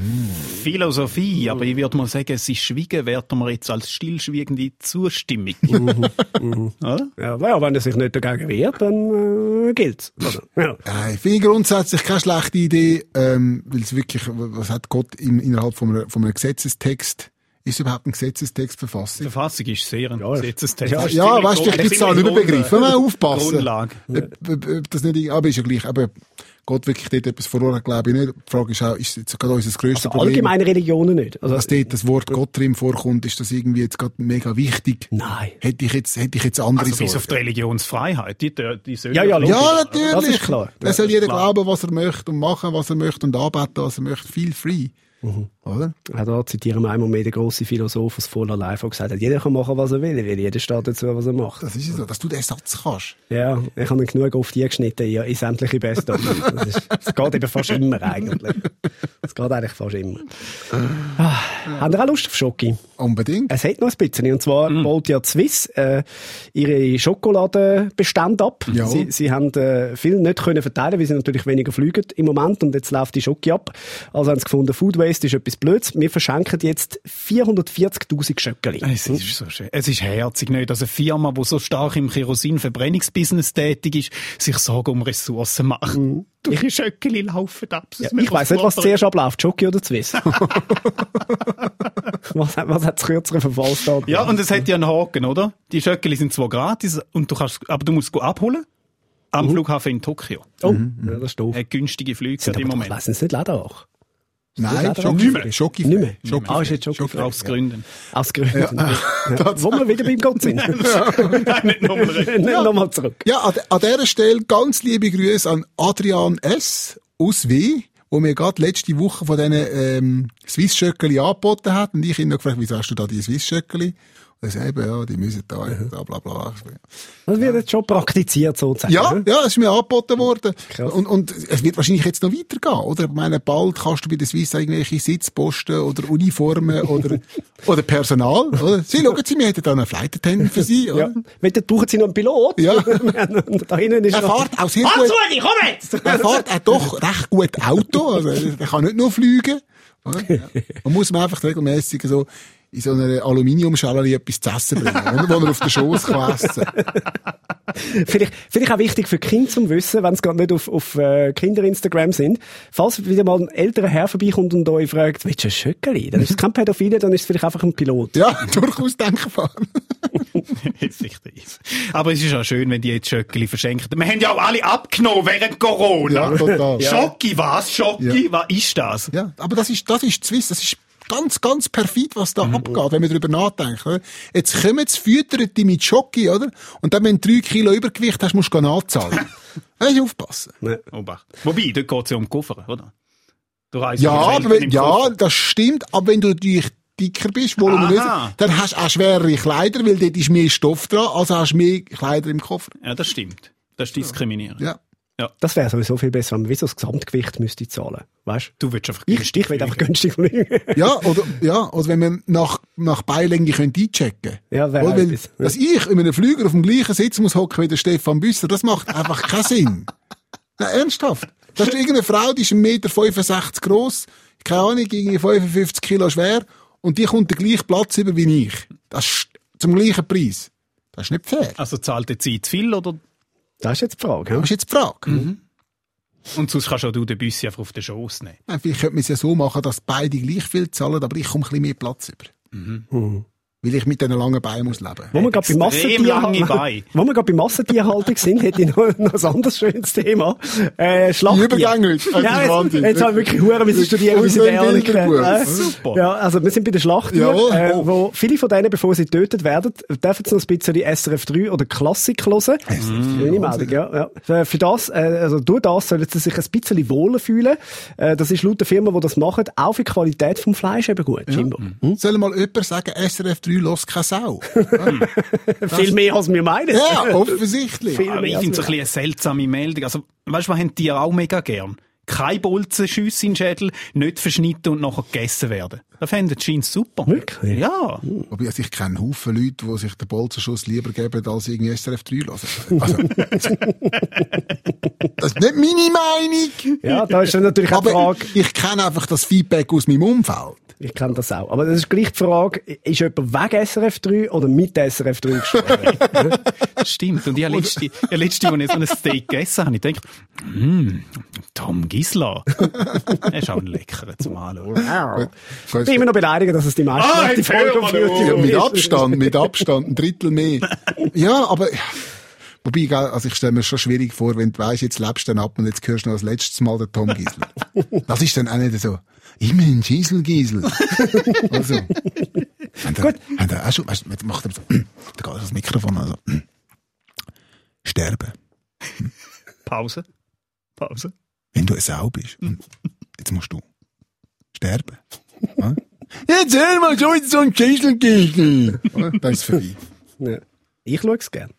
Philosophie, aber ich würde mal sagen, es ist Schweigen, werten wir jetzt als stillschwiegende Zustimmung. (laughs) Oder? Ja, ja, wenn er sich nicht dagegen wehrt, dann äh, gilt's. Oder? Ja. Ja, ich finde grundsätzlich keine schlechte Idee, ähm, weil es wirklich, was hat Gott im, innerhalb von einem, von einem Gesetzestext, ist überhaupt ein Gesetzestext Die Verfassung? Verfassung ist sehr ein Ja, Gesetzestext. ja, Ja, weißt du, vielleicht gibt es auch einen Überbegriff. Wenn man aufpassen. Grundlage. Ob, ob, ob das nicht, aber ist ja gleich, aber Gott wirklich dort etwas verloren hat, glaube ich nicht. Die Frage ist auch, ist jetzt gerade unser grösstes Also Problem? allgemeine Religionen nicht. Also, Dass dort das Wort Gott drin vorkommt, ist das irgendwie jetzt gerade mega wichtig? Nein. Hätte ich jetzt, hätte ich jetzt andere Also bis auf die Sorgen. Religionsfreiheit. Die, die, die soll Ja, ja, logisch. Ja, natürlich. Das ist klar. Da soll jeder klar. glauben, was er möchte und machen, was er möchte und anbeten, was er möchte. Feel free. Mhm. Oder? Auch da zitieren wir einmal mehr den grossen Philosoph aus voller Live, der gesagt hat, jeder kann machen, was er will, weil jeder steht dazu, was er macht. Das ist ja so, dass du den Satz kannst. Ja, ich habe ihn genug auf die geschnitten, ja, in sämtliche Best. Das, ist- das geht eben fast immer eigentlich. Das geht eigentlich fast immer. Ah, habt ihr auch Lust auf Schoki? Unbedingt. Es hat noch ein bisschen. Und zwar Mhm. baut ja die Swiss äh, ihre Schokoladenbestände ab. Ja. Sie, sie haben äh, viel nicht können verteilen, weil sie natürlich weniger fliegen im Moment. Und jetzt läuft die Schoki ab. Also haben sie gefunden, Food Waste ist etwas Blöds. Wir verschenken jetzt 440'000 Schöckeli. Es ist so schön. Es ist herzig nicht, dass eine Firma, die so stark im Kerosinverbrennungsbusiness tätig ist, sich Sorgen um Ressourcen macht. Durch die Schöckeli laufen ab. Ja, ich weiss nicht, was zuerst abläuft, Schoki oder Swiss. (laughs) (laughs) was, hat- was hat das kürzere Verfallsdatum? Ja, und es hat ja einen Haken, oder? Die Schöckeli sind zwar gratis, und du kannst, aber du musst es abholen. Am Flughafen in Tokio. Oh, ja, das ist doof. Hat günstige Flüge Sind im Moment. Lederach. Nein, Nicht Schokifrei. Schokifrei. Nicht mehr. Schokifrei. Ah, ist jetzt Schokifrei. Aus Gründen. Aus Gründen. Ja. Wo wir wieder beim Gott sind. (laughs) (laughs) Nein, nicht Nochmal zurück. Ja, an, an dieser Stelle ganz liebe Grüße an Adrian S. aus W., wo mir gerade letzte Woche von diesen ähm, Swiss-Schöckeli angeboten hat. Und ich ihn noch gefragt, wieso hast du da die Swiss-Schöckeli? Er sagt, eben, ja, die müssen da, bla, bla, bla. Das wird jetzt schon praktiziert, sozusagen. Ja, ja, es ist mir angeboten worden. Krass. Und, und es wird wahrscheinlich jetzt noch weitergehen, oder? Ich meine, bald kannst du bei der Swiss irgendwelche Sitzposten oder Uniformen (laughs) oder, oder Personal, oder? Sie, schauen Sie, wir hätten da einen Flight Attendant für Sie, Ja. oder? Wenn, dann brauchen Sie noch einen Pilot. Ja. (laughs) Da hinten ist Er fährt auch sehr gut. Rudi, komm jetzt! (laughs) Er fährt auch doch recht gut Auto, also er kann nicht nur fliegen. oder? Ja. Man muss man einfach regelmäßig so in so einer Aluminiumschale etwas zu essen bringen, oder? wo er auf den Schoß kann essen. (laughs) Vielleicht, vielleicht auch wichtig für Kinder zum Wissen, wenn sie gerade nicht auf, auf äh, Kinder-Instagram sind. Falls wieder mal ein älterer Herr vorbeikommt und euch fragt, willst du ein Schöckeli? Dann ist es kein Pädophile, dann ist es vielleicht einfach ein Pilot. Ja, (laughs) durchaus denkbar. (laughs) Aber es ist auch schön, wenn die jetzt Schöckeli verschenken. Wir haben ja auch alle abgenommen während Corona. Ja, total. Schocki, was? Schocki? Ja. Was ist das? Ja, aber das ist, das ist Swiss, das ist ganz, ganz perfid, was da abgeht, wenn man darüber nachdenkt. Oder? Jetzt kommen sie, füttern die mit Schoki, oder? Und dann, wenn du drei Kilo Übergewicht hast, musst du nachzahlen. Da (laughs) musst du aufpassen. Obacht. Wobei, dort geht es ja um Koffer, oder? Du reist Ja, aber wenn, ja, das stimmt, aber wenn du natürlich dicker bist, voluminöser, Aha. dann hast du auch schwerere Kleider, weil dort ist mehr Stoff dran, also hast du mehr Kleider im Koffer. Ja, das stimmt. Das ist diskriminierend. Ja. Das wäre sowieso viel besser, wenn man wie so das Gesamtgewicht müsste zahlen. Weißt Du willst einfach Ich, günstig ich will einfach fliegen. günstig fliegen. (laughs) Ja, oder, ja, oder wenn man nach, nach Beilänge könnte einchecken Ja, wäre weil, etwas. Dass ich in einem Flüger auf dem gleichen Sitz muss hocken wie der Stefan Büsser, das macht einfach keinen Sinn. (laughs) Nein, ernsthaft. Da ist irgendeine Frau, die ist 1,65 Meter gross, keine Ahnung, irgendwie 55 Kilo schwer, und die kommt den gleichen Platz über wie ich. Das ist zum gleichen Preis. Das ist nicht fair. Also zahlt die Zeit viel, oder? Das ist jetzt die Frage. Das Ja? ist jetzt die Frage. Und sonst kannst auch du den Büssi einfach auf den Schoß nehmen. Vielleicht könnte man es ja so machen, dass beide gleich viel zahlen, aber ich komme ein bisschen mehr Platz über. Weil ich mit diesen langen Beinen muss leben. Wo wir gerade bei (laughs) wir gerade bei Massentierhaltung sind, hätte ich noch, noch ein anderes schönes Thema. Äh, Schlachttier. Die Übergänge Ja, ist jetzt, jetzt habe ich wirklich Huren müssen studieren, wie sie. Äh, Super. Ja, also wir sind bei den Schlachttieren, Jawohl. äh, Oh. wo viele von denen, bevor sie getötet werden, dürfen sie noch ein bisschen SRF 3 oder Klassik hören. Schöne Meldung, ja, ja. Für das, äh, also durch das sollen sie sich ein bisschen wohler fühlen. Äh, das ist laut der Firma, die das machen, auch für die Qualität vom Fleisch eben gut, scheinbar. Hm? Soll mal jemand sagen, SRF 3 lässt keine Sau? (laughs) Viel mehr als wir meinen. ja, offensichtlich. Viel Aber ich mehr als finde es wir ein bisschen eine seltsame Meldung. Also, weißt du, was haben Tiere auch mega gern? Kein Bolzenschüsse in den Schädel, nicht verschnitten und nachher gegessen werden. Das fänden die Scheins super. Wirklich? Ja. Wobei, also ich kenne Haufen Leute, die sich den Bolzenschuss lieber geben, als irgendwie SRF 3 hören. Also, (laughs) das ist nicht meine Meinung. Ja, da ist dann natürlich auch die Aber Frage, ich kenne einfach das Feedback aus meinem Umfeld. ich kenne das auch, aber das ist gleich die Frage, ist jemand wegen SRF 3 oder mit SRF 3 gestorben? (laughs) Das stimmt. Und ich habe letzte, ich letzte, als ich so ein Steak gegessen habe, ich gedacht, hm, Tom Gisler. Er ist auch ein leckerer zum Anschauen. Bin immer noch beleidigt, dass es die meisten Ah, die Folge auf YouTube. Mit. Abstand, mit Abstand, ein Drittel mehr. Ja, aber, wobei, also ich stelle mir schon schwierig vor, wenn du weisst, jetzt lebst du dann ab und jetzt hörst du noch das letzte Mal den Tom Giesel. Das ist dann auch nicht so, immerhin Giesel, Giesel. Also. Gut. da auch schon, weißt, macht er so, (clears throat) da geht das Mikrofon also, (clears throat) sterben. Pause. Pause. Wenn du eine Sau bist. Und jetzt musst du sterben. Ja? Jetzt hör mal schon so ein Giesel. Dann ist es vorbei. Ja. Ich schaue es gern.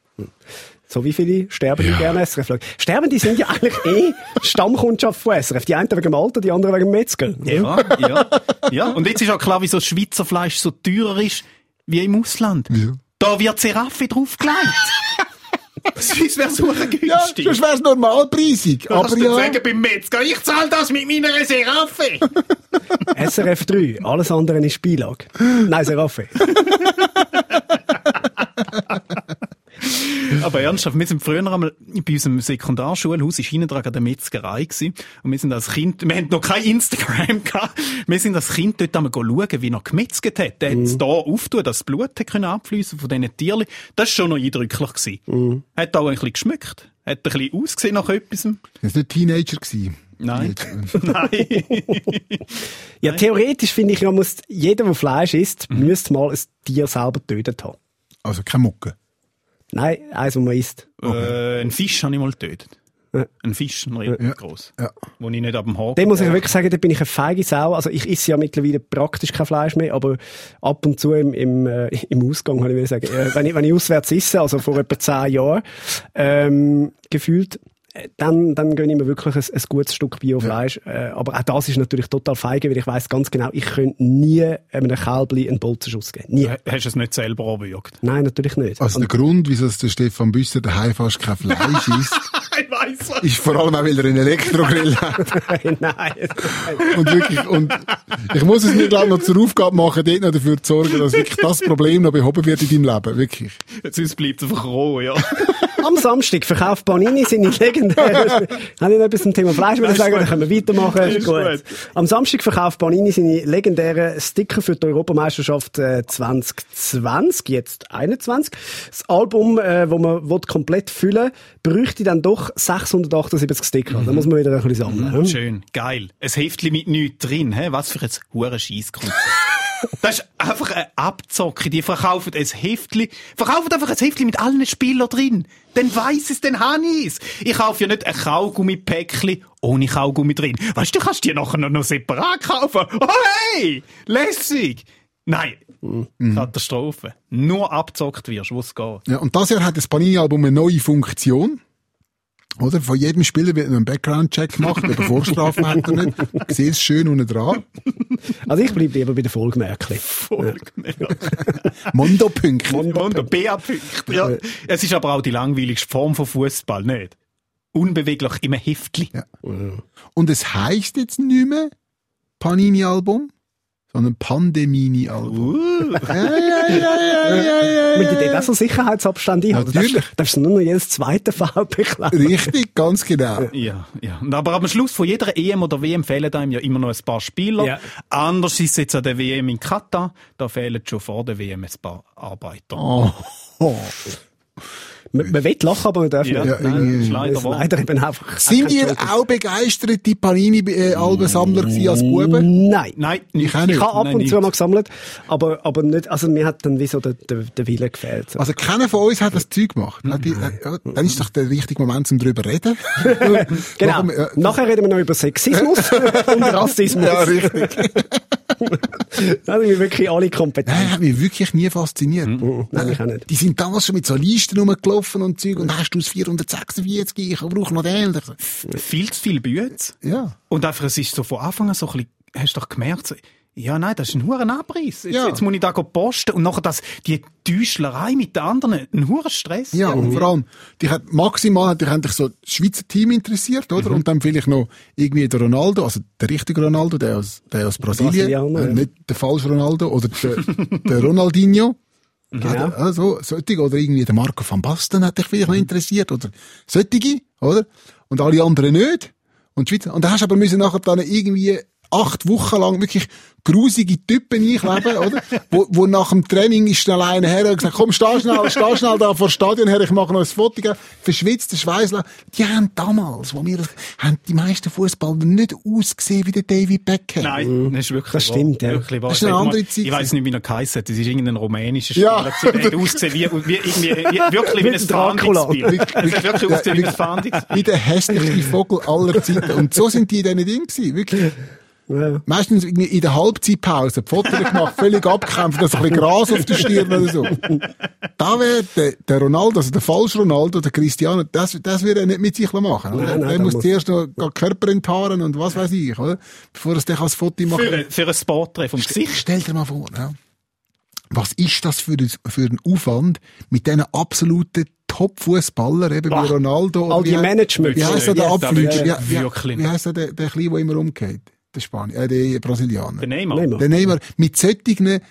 So wie viele sterben die gerne SRF schauen. Sterben, die sind ja eigentlich eh Stammkundschaft von SRF. Die einen wegen dem Alter, die anderen wegen dem Metzger. Ja, ja, ja. Und jetzt ist auch klar, wieso das Schweizer Fleisch so teurer ist wie im Ausland. Da wird Seraffe draufgelegt. Sonst wäre es so günstig. Ja, sonst wäre es normalpreisig. Du Aber nicht ja, sagen beim Metzger, ich zahle das mit meiner Seraffe. (laughs) SRF 3, alles andere ist Beilage. Nein, Seraffe. (laughs) Aber ernsthaft, wir sind früher einmal bei unserem Sekundarschulhaus, ist hinten dran eine Metzgerei gewesen. Und wir sind als Kind, wir hatten noch kein Instagram gehabt. Wir sind als Kind dort einmal schauen, wie er gemetzget hat. Der hat es da auftun, dass das Blut hat können abfließen von diesen Tieren. Das war schon noch eindrücklich gewesen. Hat auch ein bisschen geschmückt. Hat ein bisschen ausgesehen nach etwas. das war nicht Teenager. Gewesen. Nein. (laughs) (laughs) Nein. Ja, theoretisch finde ich, ja, muss jeder, der Fleisch isst, müsste mal ein Tier selber getötet haben. Also keine Mucke. Nein, eins, das man isst. äh, einen Fisch habe ich mal getötet. Ja. Ein Fisch, ein relativ gross. Ja. Wo ich nicht ab dem Haken Dem muss ich wirklich sagen, da bin ich eine feige Sau. Also ich esse ja mittlerweile praktisch kein Fleisch mehr, aber ab und zu im, im, äh, im Ausgang, kann ich will sagen, äh, wenn, ich, wenn ich auswärts esse, also vor etwa zehn Jahren, ähm, gefühlt, äh, dann, dann gönne ich mir wirklich ein, ein gutes Stück Biofleisch. Äh, aber auch das ist natürlich total feige, weil ich weiß ganz genau, ich könnte nie einem Kälbli einen Bolzenschuss geben. Nie. Ha- Hast du es nicht selber erwürgt? Nein, natürlich nicht. Also der Grund, wieso es der Stefan Büsser daheim fast kein Fleisch isst, (laughs) Was. ist vor allem auch, weil er einen Elektrogrill (laughs) hat. nein, nein. Und wirklich, und ich muss es mir, glaube ich, noch zur Aufgabe machen, dort noch dafür zu sorgen, dass wirklich das Problem noch behoben wird in deinem Leben. Wirklich. Sonst bleibt es einfach roh, ja. (laughs) Am Samstag verkauft Panini seine legendären. (laughs) Habe ich noch etwas zum Thema Fleisch will Ist sagen? gut. Dann können wir weitermachen. Ist gut. Am Samstag verkauft Panini seine legendären Sticker für die Europameisterschaft äh, 2020, jetzt 21. Das Album, äh, wo man will komplett füllen bräuchte dann doch 678 Sticker. Da muss man wieder ein bisschen sammeln. hm? Schön, geil. Ein Heftli mit nichts drin, hä? Was für ein hure Scheisskonzept. (laughs) Das ist einfach eine Abzocke. Die verkaufen ein Heftli, verkaufen einfach ein Heftli mit allen Spielern drin. Dann weiss es, dann habe ich's. Ich kaufe ja nicht ein Kaugummi-Päckchen ohne Kaugummi drin. Weißt du, du kannst die nachher noch, noch separat kaufen. Oh hey! Lässig! Nein. Katastrophe. Nur abzockt wirst, wo es geht. Ja, und das Jahr hat das Panini-Album eine neue Funktion. Oder? Von jedem Spieler wird noch ein Background-Check gemacht, aber Vorstrafen hat er nicht. Ich sehe es schön unten dran. Also ich bleibe lieber bei den Folgemärkchen. Mondo-Punkte. Mondo, BA-Punkt. Ja. Es ist aber auch die langweiligste Form von Fußball, nicht? Unbeweglich im Heftli. Ja. Und es heisst jetzt nicht mehr Panini-Album, sondern Pandemini Albo. Uh. Ja, ja, ja, (laughs) ja, ja, ja, Mit dort auch so Sicherheitsabstand ein. Natürlich. Darfst du nur noch jedes zweite VP klauen. Richtig, ganz genau. Ja, ja. Aber am Schluss von jeder EM oder WM fehlen einem ja immer noch ein paar Spieler. Ja. Anders ist es jetzt an der WM in Katar. Da fehlen schon vor der WM ein paar Arbeiter. Oh. Man, man will lachen, aber man darf Ja, nicht. ja, nein, leider leider eben einfach. Sind ihr auch begeisterte Panini-Albensammler gewesen als Buben? Nein. Nein, Ich auch Ich habe ab Nein, und nicht. zu mal gesammelt, aber, aber nicht, also mir hat dann wie so der, der, der Wille gefehlt. So. Also keiner von uns hat das Zeug gemacht. Hat die- ja, Dann ist doch der richtige Moment, um darüber zu reden. (laughs) genau. Nachher reden wir noch über Sexismus (laughs) und Rassismus. Ja, richtig. Da sind wir wirklich alle kompetent. Nein, hat mich wirklich nie fasziniert. Nein, ich auch nicht. Die sind damals schon mit so Listen rumgelaufen und Zeug und hast du das 446, ich brauche noch den. Viel zu viel Bütz. Ja. Und einfach, es ist so von Anfang an so ein bisschen, hast du doch gemerkt, ja, nein, das ist ein hoher Abreiß. Jetzt, Ja. jetzt muss ich da go posten und nachher das, die Täuschlerei mit den anderen, ein hoher Stress. Ja, und vor allem, dich hat maximal hat dich eigentlich so das Schweizer Team interessiert, oder? Und dann vielleicht noch irgendwie der Ronaldo, also der richtige Ronaldo, der aus, der aus Brasilien, äh, ja. nicht der falsche Ronaldo, oder der, der Ronaldinho. (laughs) Genau. Also, solche, oder irgendwie der Marco van Basten hat dich vielleicht noch interessiert, oder solche, oder? Und alle anderen nicht. Und Schweizer, und da hast du aber müssen nachher dann irgendwie acht Wochen lang wirklich grusige Typen einkleben, oder? (laughs) Wo, wo nach dem Training ist schnell einer her und gesagt, komm, steh schnell, steh schnell da vor dem Stadion her, ich mache noch ein Foto, gell? verschwitzter Schweißler. Die haben damals, wo wir, das- haben die meisten Fußballer nicht ausgesehen wie der David Beckham. Nein, das ist wirklich Das wahr. stimmt, ja. Wirklich wahr. Das ist eine andere Zeit Ich weiß nicht, wie er geheißen hat. Das ist irgendein rumänischer Spieler. Ja. Der hat ausgesehen wie, wie, irgendwie, wie, wirklich wie ein Dracula. Fahndungsbild. Wirklich ausgesehen wie ein Fahndungsbild. Wie der hässlichste Vogel aller Zeiten. Und so sind die in diesen Dingen gewesen, wirklich. Ja. Meistens irgendwie in der Halbzeitpause, die Fotos gemacht, völlig abgekämpft, dass ein bisschen Gras auf der Stirn oder so. Da wäre der, der Ronaldo, also der falsche Ronaldo, der Cristiano, das, das würde er nicht mit sich machen. Oder? Nein, nein, der muss zuerst noch Körper enthaaren und was weiß ich, oder? Bevor er sich als Foto macht. Für, ein- für ein Porträt vom Gesicht. Stell dir mal vor, ja. Was ist das für ein, für ein Aufwand mit diesen absoluten Top-Fußballer, eben wie Ronaldo? All die Management- Wie heisst der, Abflüger? Wie, heisst der, der, der Kleine, der immer umgeht? Der Spanier, äh, der Brasilianer. Der Neymar. Neymar. Der Neymar mit solchen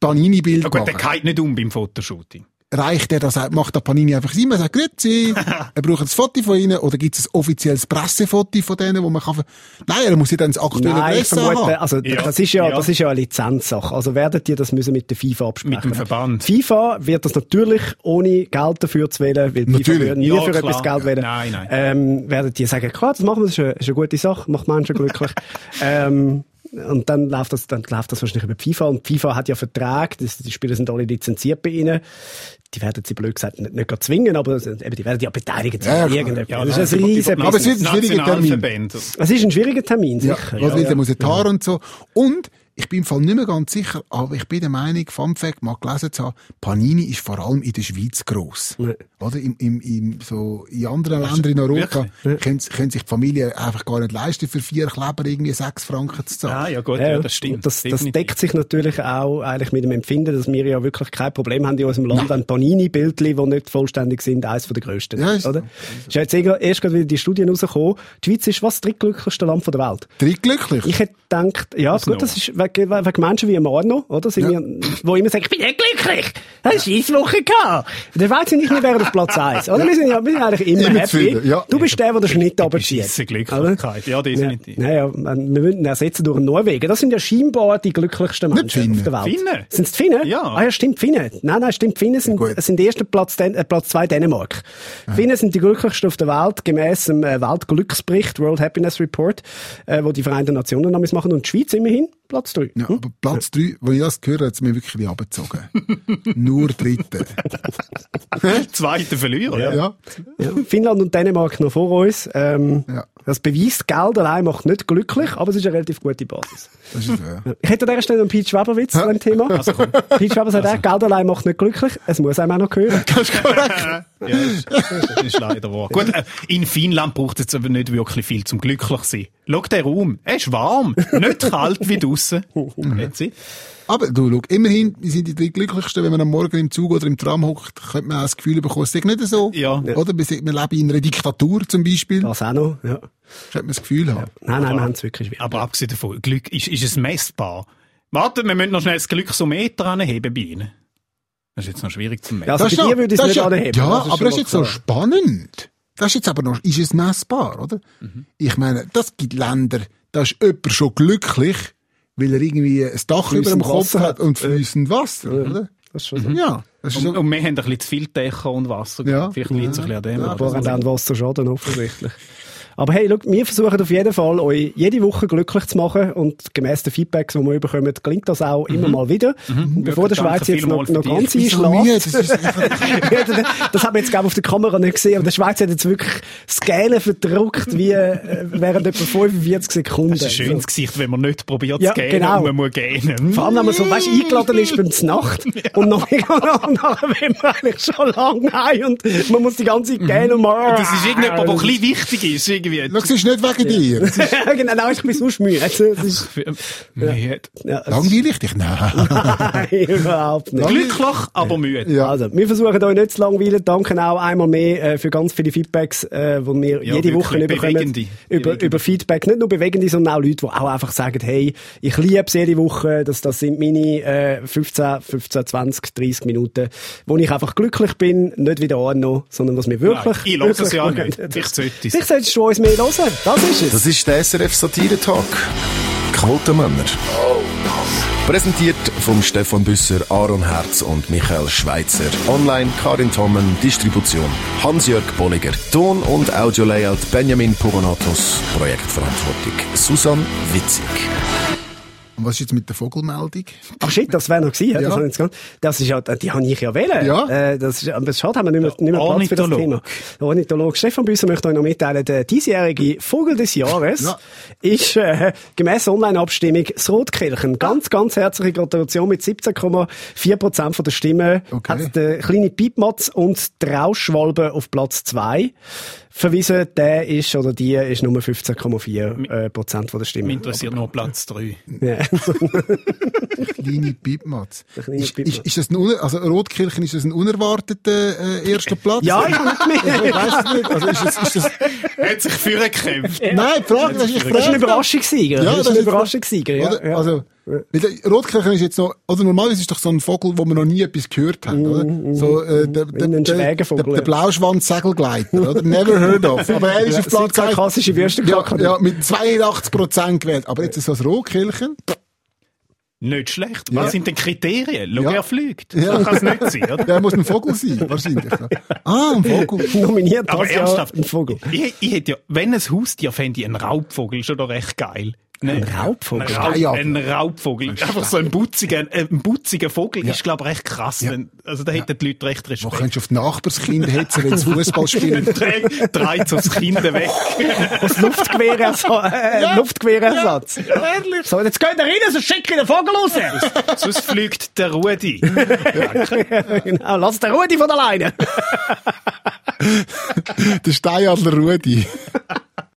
Panini-Bild Ja gut, der geht nicht um beim Fotoshooting. Reicht er das, macht der Panini einfach immer, sagt, grüezi, (laughs) er braucht ein Foto von ihnen, oder gibt es ein offizielles Pressefoto von denen, wo man kann, nein, er muss ja dann das aktuelle Nein, Presse vermute, also Ja. das ist ja, Ja. das ist ja eine Lizenzsache. Also werden die das müssen mit der FIFA absprechen. Mit dem Verband. FIFA wird das natürlich ohne Geld dafür zu wählen, weil FIFA Natürlich. würde nie Ja, für klar. etwas Geld wählen. Nein, nein. Ähm, werden die sagen, klar, das machen wir, das ist eine, ist eine gute Sache, macht Menschen glücklich. (laughs) ähm, und dann läuft das, dann läuft das wahrscheinlich über FIFA. Und FIFA hat ja Verträge, das, die Spieler sind alle lizenziert bei ihnen. Die werden sie blöd gesagt nicht, nicht zwingen, aber eben, die werden ja beteiligt sein. Ja, irgendetwas. das ist ein riesen Aber es wird ein schwieriger Termin. Es ist ein schwieriger Termin, Ja, sicher. was will der muss jetzt Haar und so. Und, ich bin im Fall nicht mehr ganz sicher, aber ich bin der Meinung, Fun Fact, mal gelesen zu haben, Panini ist vor allem in der Schweiz gross. Ja. Oder? Im, im, im, so, in anderen Ländern in Europa können, können sich die Familien einfach gar nicht leisten, für vier Kleber irgendwie sechs Franken zu zahlen. Ah, ja gut, ja, das stimmt. Und Das, das deckt sich natürlich auch eigentlich mit dem Empfinden, dass wir ja wirklich kein Problem haben in unserem Land an Panini-Bildchen, die nicht vollständig sind, von der grössten. Ja, ist oder? so. Ist ja jetzt eh- erst gerade wieder die Studien rausgekommen. Die Schweiz ist was das drittglücklichste Land der Welt. Drittglücklich. Ich hätte gedacht, ja, gut, noch? das ist wegen, wegen Menschen wie Marno, oder? Sind Ja. wir, wo immer sagen, ich bin nicht glücklich. Das ist eine Woche gehabt. Der Welt sind nicht mehr wären auf Platz eins, oder? Wir sind ja, wir sind eigentlich immer, Immer happy. ja. Du bist der, der den Schnitt runterzieht. Scheisse Glücklichkeit. Ja, definitiv. Ja, ja, man- wir müssen ihn ersetzen durch Norwegen. Das sind ja scheinbar die glücklichsten Menschen auf der Welt. Finnen? Sind es die Finnen? Ja. Ah ja, stimmt, Finnen. Nein, nein, stimmt, Finnen sind, Gut. sind der erste Platz, äh, Platz zwei Dänemark. Finnen sind die glücklichsten auf der Welt, gemäss dem äh, Weltglücksbericht, World Happiness Report, äh, wo die Vereinten Nationen damals machen. Und die Schweiz immerhin Platz drei. Ja, aber Platz drei, wo ich das gehört habe, hat es mir wirklich abgezogen. (laughs) Nur Dritte. Zweiter Verlierer. Ja. Ja. Ja. Finnland und Dänemark noch vor uns. Ähm, Ja. Das beweist, Geld allein macht nicht glücklich, aber es ist eine relativ gute Basis. Das ist so, ja. Ich hätte an dieser Stelle einen Pete Schweber-Witz zu dem Thema. Also, Pete Schweber sagt, auch, Geld allein macht nicht glücklich, es muss einem auch noch gehören. (laughs) Ja, ist, ist leider wahr. Gut, äh, in Finnland braucht es aber nicht wirklich viel zum glücklich sein. Schau den Raum. Er ist warm. Nicht kalt wie draussen. (laughs) It. Aber du, schau, immerhin, wir sind die drei glücklichsten, wenn man am Morgen im Zug oder im Tram hockt, könnte man auch das Gefühl bekommen, es ist nicht so. Ja. Oder? Wir leben in einer Diktatur zum Beispiel. Das auch noch, ja. Könnte man das Gefühl haben. Nein, nein, wir haben es wirklich schwierig. Aber abgesehen davon, Glück ist, ist es messbar. Warte, wir müssen noch schnell das Glücksometer anheben bei Ihnen. Das ist jetzt noch schwierig zu messen. Ja, also Das bei ist dir würde ich es das nicht ist ja, anheben. Ja, ist aber schon das ist jetzt so spannend. Das ist jetzt aber noch, ist es messbar, oder? Mhm. Ich meine, das gibt Länder, da ist jemand schon glücklich, weil er irgendwie ein Dach über dem Kopf Wasser hat und fließend Wasser, oder? Das ist schon so. Ja, das ist Und, so. und wir haben ein bisschen zu viel Dächer und Wasser. Ja. Vielleicht liegt es ein bisschen an dem. Ein aber das- haben auch Wasserschaden offensichtlich. (laughs) Aber hey, schau, wir versuchen auf jeden Fall, euch jede Woche glücklich zu machen und gemäss den Feedbacks, die wir bekommen, gelingt das auch immer mal wieder. Und bevor der Schweiz jetzt noch, noch ganz einschlägt, ist, (laughs) Ja, das haben wir jetzt glaube ich, auf der Kamera nicht gesehen, aber der Schweiz hat jetzt wirklich Skalen verdruckt wie äh, während etwa 45 Sekunden. Das ist ein schönes Gesicht, wenn man nicht probiert Ja, zu gehen genau. und man muss gehen. Vor allem, wenn man so, weißt, eingeladen ist beim Znacht (laughs) und nachher, und nachher will man eigentlich schon lange heim und man muss die ganze Zeit gehen und mal... Das ist irgendjemand, der ein bisschen wichtig ist. Irgendwie. Schau, es ist nicht wegen dir. Es genau, nein, ich bin sonst müde. Also, ist, Müde. ja, es (laughs) langweilig dich? Nein. (laughs) Nein, überhaupt nicht. Glücklich, aber müde. Ja. Also, wir versuchen euch nicht zu langweilen. Danke auch einmal mehr äh, für ganz viele Feedbacks, äh, die wir Ja, jede Woche bekommen. bewegende. Über, Bewegende. über Feedback. Nicht nur bewegende, sondern auch Leute, die auch einfach sagen, hey, ich liebe es jede Woche. Das, das sind meine äh, 15, 15, 20, 30 Minuten, wo ich einfach glücklich bin. Nicht wieder noch, sondern was mir wirklich... Nein, ich höre es ja gut nicht. Ich sollte es. Vielleicht solltest du uns mehr hören. Das ist es. Das ist der SRF Satire Talk. Quotenmänner. Präsentiert vom Stefan Büsser, Aaron Herz und Michael Schweitzer. Online Karin Tommen, Distribution Hans-Jörg Bolliger. Ton- und Audio-Layout Benjamin Pogonatos. Projektverantwortung Susan Witzig. Und was ist jetzt mit der Vogelmeldung? Ach shit, das wäre noch gewesen. Ja. Ja. Das, gar- das ist ja, die habe ich ja wählen. Ja. Äh, das ist, aber schade, haben wir nicht mehr, nicht mehr Platz für das. Thema. Der Ornitholog Stefan Büsser möchte euch noch mitteilen, der diesjährige Vogel des Jahres Ja. ist äh, gemäss Online-Abstimmung das Rotkehlchen. Ganz, ganz herzliche Gratulation mit 17,4 Prozent der Stimmen. Okay. Hat der kleine Piepmatz und die Rauschwalbe auf Platz zwei verwiesen. Der ist oder die ist nur 15,4 äh, Prozent von der Stimmen. Mich interessiert nur Platz 3. Ja. Kleine Piepmatz. kleine Ist, ist, ist das ein, also Rotkirchen, ist das ein unerwarteter äh, erster Platz? ja, ich habe nicht. Also ist das, ist das, Hat sich für gekämpft. nein, die Frage, das ist, ich Das ist ein frage- Überraschungssieger. Ja, das ist das ein ist- Überraschungssieger, ja. Oder? ja. Also, Rotkirchen ist jetzt noch, oder normalerweise ist doch so ein Vogel, wo man noch nie etwas gehört hat, oder? So, äh, der, der, ein der, der, Schwägervogel, der ja. Blauschwanz-Segelgleiter, oder? Never heard of. Aber er ist Ja, auf Platz sind keine eins. klassische ja, Würstelkacke. ja, mit 82 Prozent gewählt. Aber jetzt so das Rotkirchen, Nicht schlecht. Was sind denn Kriterien? Schau, Ja. er fliegt. Ja. Das kann es nicht sein, oder? (laughs) der muss ein Vogel sein, wahrscheinlich. Ah, ein Vogel. (laughs) Nominiert Aber ernsthaft, ein Vogel. Ich, ich hätte ja, wenn ein Haustier fände ich einen Raubvogel schon doch recht geil. Ein Raubvogel? Ein, Raub, Steinadler. ein Raubvogel. Einfach so ein butziger, äh, ein butziger Vogel ist, glaube ich, recht krass. Wenn, also da hätten die Leute recht Wo Respekt. könntest du auf die Nachbarskinder hetzen, wenn sie Fußball (laughs) spielen? Dreht so das Kind weg. (laughs) Das Luftgewehrersatz. Äh, Luftgewehrersatz. So, jetzt geht er rein, sonst schicke ich den Vogel raus. Sonst fliegt der Rudi. (laughs) genau, lass den Rudi von alleine. Der Steinadler Rudi.